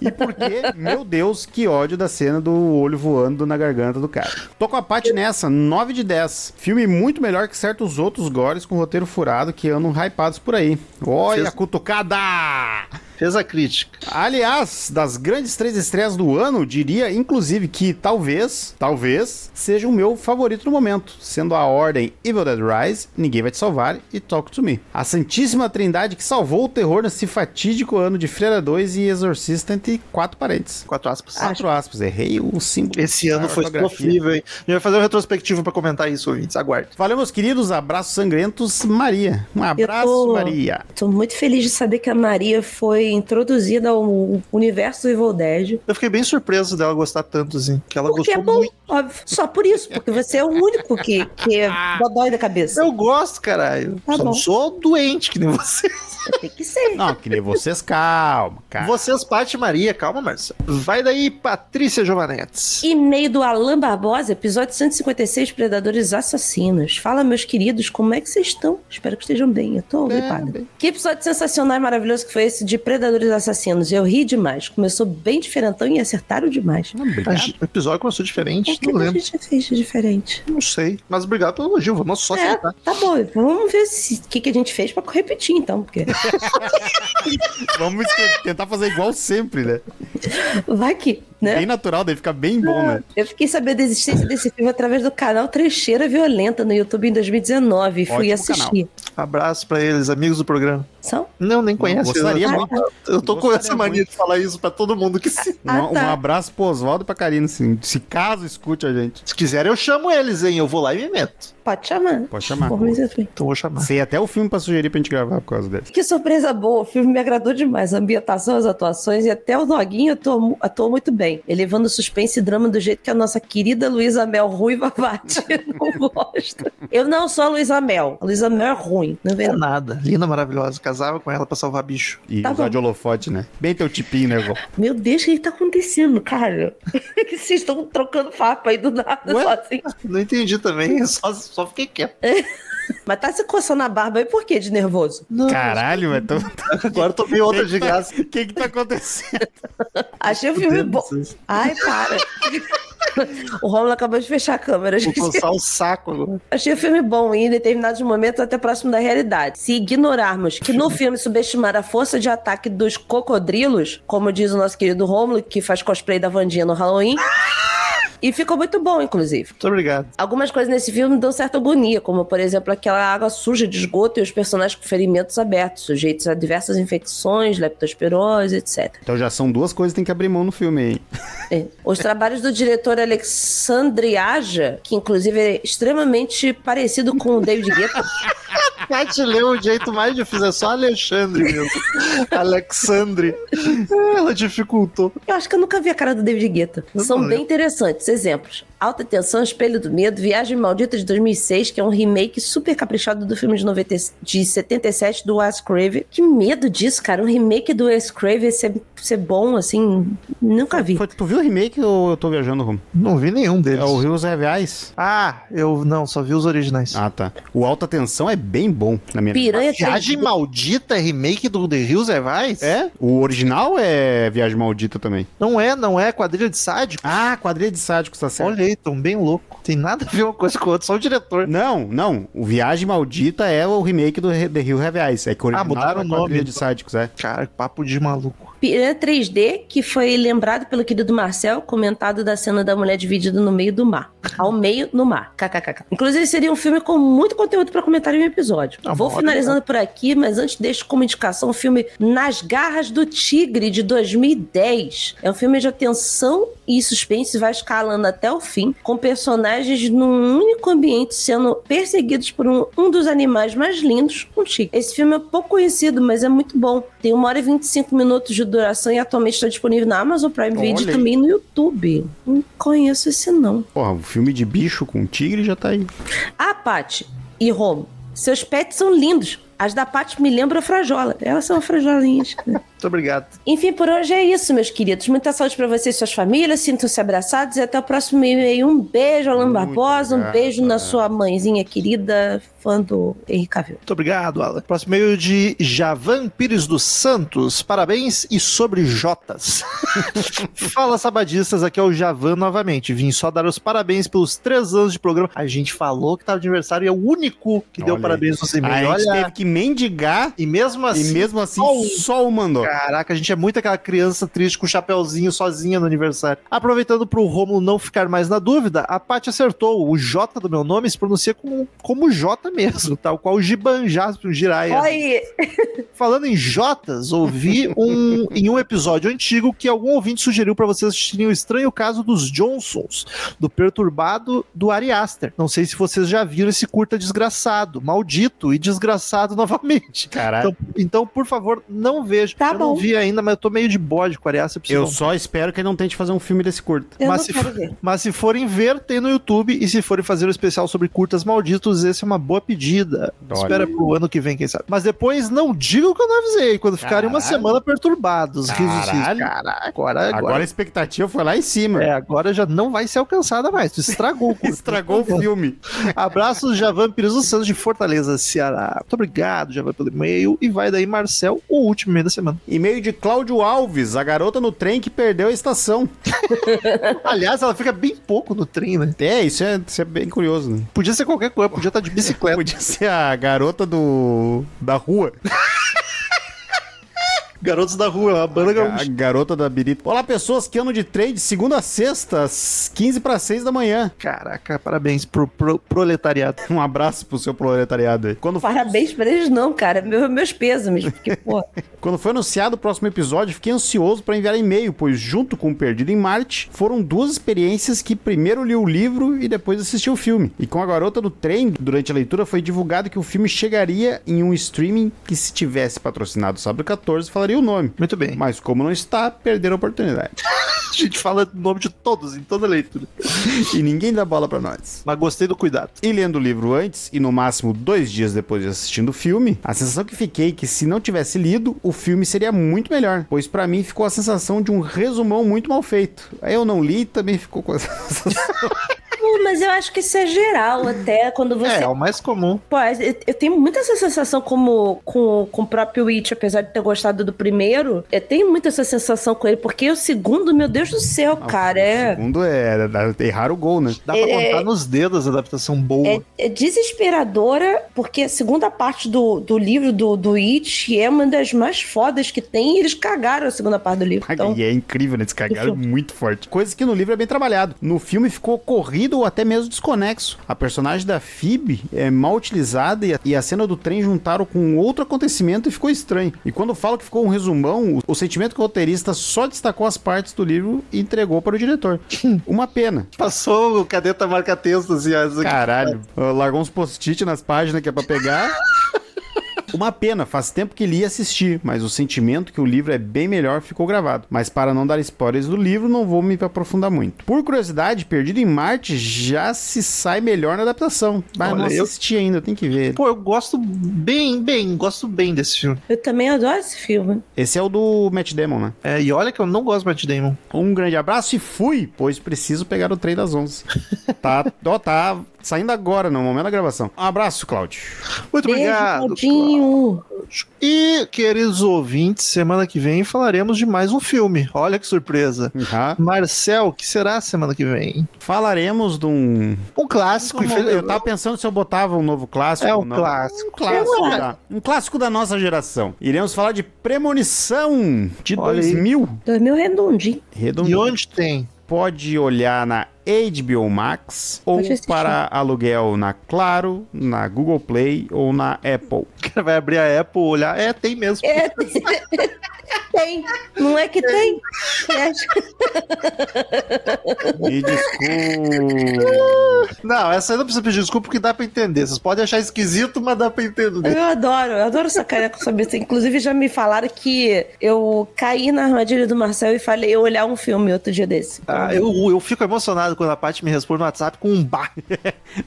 e porque, [LAUGHS] meu Deus, que ódio da cena do olho voando na garganta do cara. Tô com a Paty nessa, 9 de 10. Filme muito melhor que certos outros gores com roteiro furado que andam hypados por aí. Olha a Fez- cutucada! Fez a crítica. Aliás, das grandes três estreias do ano, diria inclusive que talvez, talvez, seja o meu favorito no momento, sendo a ordem Evil Dead Rise, Ninguém Vai Te Salvar e Talk to Me. A santíssima trindade que salvou o terror nesse fatídico ano de Freira 2 e Exorcista entre quatro parentes. Quatro aspas. Quatro aspas, errei o símbolo. Esse ano foi sofrível, hein? A gente vai fazer uma retrospectiva pra comentar isso, ouvintes. Aguarde. Valeu, meus queridos. Abraços sangrentos, Maria. Um abraço, tô- Maria. Tô muito feliz de saber que a Maria foi introduzida ao universo do Evil Dead. Eu fiquei bem surpreso dela gostar tanto, assim. Que ela Porque é gostou bom, muito. óbvio. Só por isso, porque você é o único que, que é [LAUGHS] dodói da cabeça. Eu gosto, caralho. Tá Só bom. não sou doente que nem [LAUGHS] você. Tem que ser. Não, que nem vocês, calma, cara. Vocês, Paty Maria, calma, Marcelo. Vai daí, Patrícia Giovanetti. E-mail do Alan Barbosa, episódio 156, Predadores Assassinos. Fala, meus queridos, como é que vocês estão? Espero que estejam bem. Eu tô gripada. Que episódio sensacional e maravilhoso que foi esse de Predadores Assassinos. Eu ri demais. Começou bem diferentão e acertaram demais. Obrigado. O episódio começou O diferente, que não a lembro. gente fez de diferente? Não sei. Mas obrigado pelo elogio. Vamos só É, aceitar. tá bom. Vamos ver o que, que a gente fez pra repetir, então. Porque [LAUGHS] Vamos tentar fazer igual sempre, né? vai que, né? Bem natural, daí fica bem bom, né? Eu fiquei sabendo da existência desse filme através do canal Trecheira Violenta no YouTube em 2019 e fui assistir. Abraço pra eles, amigos do programa. São? Não, nem conhece. gostaria eu, muito. Eu tô com Gostaria essa mania muito. de falar isso pra todo mundo que se... Um, Ah, tá. um abraço pro Oswaldo e pra Karina, se caso escute a gente. Se quiserem, eu chamo eles, hein? Eu vou lá e me meto. Pode chamar. Pode chamar. Por mim, tudo bem. Então vou chamar. Sei até o filme pra sugerir pra gente gravar por causa desse. Que surpresa boa, o filme me agradou demais. A ambientação, as atuações e até o Noguinho atuou, atuou muito bem, elevando suspense e drama do jeito que a nossa querida Luísa Mel Ruiva [LAUGHS] bate. não gosta. Eu não sou a Luísa Mel. A Luísa Mel é ruim. Não É vem nada. Linda, maravilhosa. Casava com ela pra salvar bicho. E Tá usar bom. de holofote, né? Bem teu tipinho, né, Val? [LAUGHS] Meu Deus, o que que tá acontecendo, cara? [LAUGHS] que vocês estão trocando papo aí do nada, Ué? só assim. [LAUGHS] Não entendi também. Só, só fiquei quieto. Mas tá se coçando a barba aí por quê? De nervoso? Não, Caralho, velho. Tô... Agora eu tomei outra de graça. O que que tá acontecendo? Achei o filme bom. Ai, para. O Romulo acabou de fechar a câmera, Vou gente. coçar o saco. Achei o filme bom e em determinados momentos até próximo da realidade. Se ignorarmos que no filme subestimaram a força de ataque dos cocodrilos, como diz o nosso querido Romulo, que faz cosplay da Vandinha no Halloween. E ficou muito bom, inclusive. Muito obrigado. Algumas coisas nesse filme dão certa agonia, como, por exemplo, aquela água suja de esgoto e os personagens com ferimentos abertos, sujeitos a diversas infecções, leptospirose, etc. Então já são duas coisas que tem que abrir mão no filme aí. É. Os trabalhos do diretor Alexandre Aja, que inclusive é extremamente parecido com o David Guetta, [LAUGHS] Kat leu o jeito mais difícil. É só Alexandre mesmo. Alexandre. Ela dificultou. eu acho que eu nunca vi a cara do David Guetta. São bem interessantes. Exemplos. Alta Tensão, Espelho do Medo, Viagem Maldita de 2006, que é um remake super caprichado do filme de, 90, de 77 do Wes Craven. Que medo disso, cara. Um remake do Wes Craven ser, ser bom, assim, nunca vi. Foi- tu viu o remake ou eu tô viajando, Rum? Não vi nenhum deles. É o Rios Reviais. Ah, eu não, só vi os originais. Ah, tá. O Alta Tensão é bem bom, na minha Piranha Viagem 3D. Maldita é remake do The Hills Revice? É? O original é Viagem Maldita também. Não é, não é. Quadrilha de sádico. Ah, quadrilha de sádicos, tá certo. Olha aí, tão bem louco. Tem nada a ver uma coisa com a outra, só o diretor. Não, não. O Viagem Maldita é o remake do The Hill Have Eyes. É que o original mudaram é o nome, de então. Sádicos, é. Cara, papo de maluco. Piranha 3D, que foi lembrado pelo querido Marcel, comentado da cena da mulher dividida no meio do mar. Ao meio no mar. KKKK. Inclusive, seria um filme com muito conteúdo para comentar em um episódio. Ah, Vou bom, finalizando por aqui, mas antes deixo como indicação o filme Nas Garras do Tigre, de 2010. É um filme de atenção e suspense, vai escalando até o fim, com personagens num único ambiente sendo perseguidos por um, um dos animais mais lindos, um tigre. Esse filme é pouco conhecido, mas é muito bom. Tem uma hora e 25 minutos de duração e atualmente está disponível na Amazon Prime Video e também no YouTube. Não conheço esse não. Porra, o filme de bicho com tigre já tá aí. Ah, Paty e Romo, seus pets são lindos. As da Paty me lembram a Frajola. Elas são frajolinhas. [LAUGHS] Muito obrigado. Enfim, por hoje é isso, meus queridos. Muita saúde pra vocês e suas famílias. Sintam-se abraçados e até o próximo e-mail. Um beijo, Alan Muito Barbosa. Um beijo na sua mãezinha querida, fã do Henrique Cavill. Muito obrigado, Alan. Próximo e-mail de Javan Pires dos Santos. Parabéns e sobre Jotas. [LAUGHS] Fala, sabadistas. Aqui é o Javan novamente. Vim só dar os parabéns pelos três anos de programa. A gente falou que tava de aniversário e é o único que deu Olha parabéns aí. nos e-mails. Olha. teve que mendigar E mesmo assim. e mesmo assim só um. só o mandou. Caraca, a gente é muito aquela criança triste com o chapéuzinho sozinha no aniversário. Aproveitando pro Romulo não ficar mais na dúvida, a Paty acertou. O J do meu nome se pronuncia como, como J mesmo, tal qual o Gibanjá, um Jiraiya. Oi! Falando em Jotas, ouvi um, [LAUGHS] em um episódio antigo que algum ouvinte sugeriu pra vocês assistirem o estranho caso dos Johnsons, do perturbado do Ari Aster. Não sei se vocês já viram esse curta desgraçado, maldito e desgraçado [LAUGHS] novamente. Caralho. Então, então, por favor, não veja. Tá eu não bom. vi ainda, mas eu tô meio de bode com a Ari Aster. preciso Eu um- só espero que ele não tente fazer um filme desse curto. Eu Mas não se for- ver. Mas se forem ver, tem no YouTube. E se forem fazer o especial sobre curtas malditos, esse é uma boa pedida. Olha. Espera pro ano que vem, quem sabe. Mas depois não digam que eu não avisei. Quando ficarem uma semana perturbados. Caralho. Caraca, agora, agora. Agora a expectativa foi lá em cima. É, agora já não vai ser alcançada mais. Tu estragou o [LAUGHS] curta. Estragou o filme. Abraços, Javan Pires dos Santos de Fortaleza, Ceará. Muito obrigado, Javan, pelo e-mail. E vai daí, Marcel, o último e-mail da semana. E-mail de Cláudio Alves, a garota no trem que perdeu a estação. [LAUGHS] Aliás, ela fica bem pouco no trem, né? É, isso é, isso é bem curioso, né? Podia ser qualquer coisa, podia estar de bicicleta. Podia ser a garota do da rua. [LAUGHS] Garotos da Rua, uma banda A gaúcha. garota da birita. Olá, pessoas que andam de trem de segunda a sexta, às 15 para 6 da manhã. Caraca, parabéns pro, pro proletariado. [LAUGHS] Um abraço pro seu proletariado aí. Quando, Parabéns pra eles, não, cara. Meu- meus pêsames. Porque, [LAUGHS] pô, quando foi anunciado o próximo episódio, fiquei ansioso para enviar e-mail, pois junto com o Perdido em Marte, foram duas experiências que primeiro li o livro e depois assisti o filme. E com a garota do trem, durante a leitura, foi divulgado que o filme chegaria em um streaming que se tivesse patrocinado o Sábado 14, falaria o nome. Muito bem. Mas como não está, perderam a oportunidade. [LAUGHS] A gente fala o nome de todos em toda leitura. e ninguém dá bola para nós. Mas gostei do cuidado. E lendo o livro antes, e no máximo dois dias depois de assistindo o filme, a sensação que fiquei é que se não tivesse lido, o filme seria muito melhor. Pois pra mim ficou a sensação de um resumão muito mal feito. Aí eu não li e também ficou com a [LAUGHS] sensação. Mas eu acho que isso é geral até quando você. É, é o mais comum. Pô, eu eu tenho muita essa sensação como com, com o próprio Witch, apesar de ter gostado do primeiro, eu tenho muita essa sensação com ele, porque o segundo, meu Deus do céu, cara, O é, segundo é, é errar o gol, né? Dá pra É- contar nos dedos a adaptação boa. é, é desesperadora, porque a segunda parte do, do livro do, do It é uma das mais fodas que tem, e eles cagaram a segunda parte do livro. Então, E é incrível, né? Eles cagaram muito forte. Coisa que no livro é bem trabalhado. No filme ficou corrido ou até mesmo desconexo. A personagem da Phoebe é mal utilizada e a, e a cena do trem juntaram com outro acontecimento e ficou estranho. E quando falo que ficou um resumão, o, o sentimento que o roteirista só destacou as partes do livro e entregou para o diretor. [CLEARS THROAT] Uma pena. Passou o cadeta marca-texto, ó, isso aqui. Caralho. Largou uns post-it nas páginas que é pra pegar. [LAUGHS] Uma pena, faz tempo que li e assisti, mas o sentimento que o livro é bem melhor ficou gravado. Mas para não dar spoilers do livro, não vou me aprofundar muito. Por curiosidade, Perdido em Marte já se sai melhor na adaptação. Mas Olha, não eu- assisti ainda, tem que ver. Pô, eu gosto bem, bem, gosto bem desse filme. eu também adoro esse filme. Esse é o do Matt Damon, né? É, e olha que eu não gosto do Matt Damon. Um grande abraço e fui, pois preciso pegar o trem das 11. tá, [LAUGHS] ó, tá saindo agora, no momento da gravação. Um abraço, Cláudio. Muito Beijo, obrigado. Claudinho. E, queridos ouvintes, semana que vem falaremos de mais um filme. Olha que surpresa. Uhum. Marcel, o que será semana que vem? Falaremos de um. Um clássico. Infeliz- Eu tava pensando se eu botava um novo clássico. É um ou não. clássico. Um clássico, da, um clássico da nossa geração. Iremos falar de Premonição de Olha aí. 2000. 2000 redondinho. E Redondinho. onde tem? Pode olhar na HBO Max ou para aluguel na Claro, na Google Play ou na Apple. O cara vai abrir a Apple, olhar. É, tem mesmo. É, tem. [LAUGHS] Não é que tem? É. Me desculpe. Não, essa aí não precisa pedir desculpa porque dá pra entender. Vocês podem achar esquisito, mas dá pra entender. Eu adoro, eu adoro sacanear com essa besta. Inclusive, já me falaram que eu caí na armadilha do Marcel e falei eu olhar um filme outro dia desse. Ah, eu, eu fico emocionado quando a Paty me responde no WhatsApp com um bar. [LAUGHS]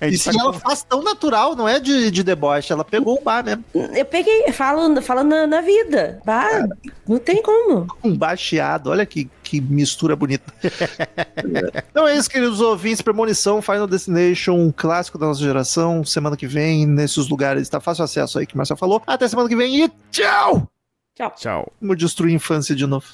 E se tá ela com- faz tão natural, não é de, de deboche, ela pegou o bar mesmo. Eu peguei, falo, falo na, na vida. Bah, não tem como. Um bar chiado, olha que, que mistura bonita. [LAUGHS] então é isso, queridos ouvintes. Premonição, Final Destination, um clássico da nossa geração. Semana que vem, nesses lugares, tá fácil acesso aí que o Marcel falou. Até semana que vem e tchau! Tchau. Vamos destruir a infância de novo.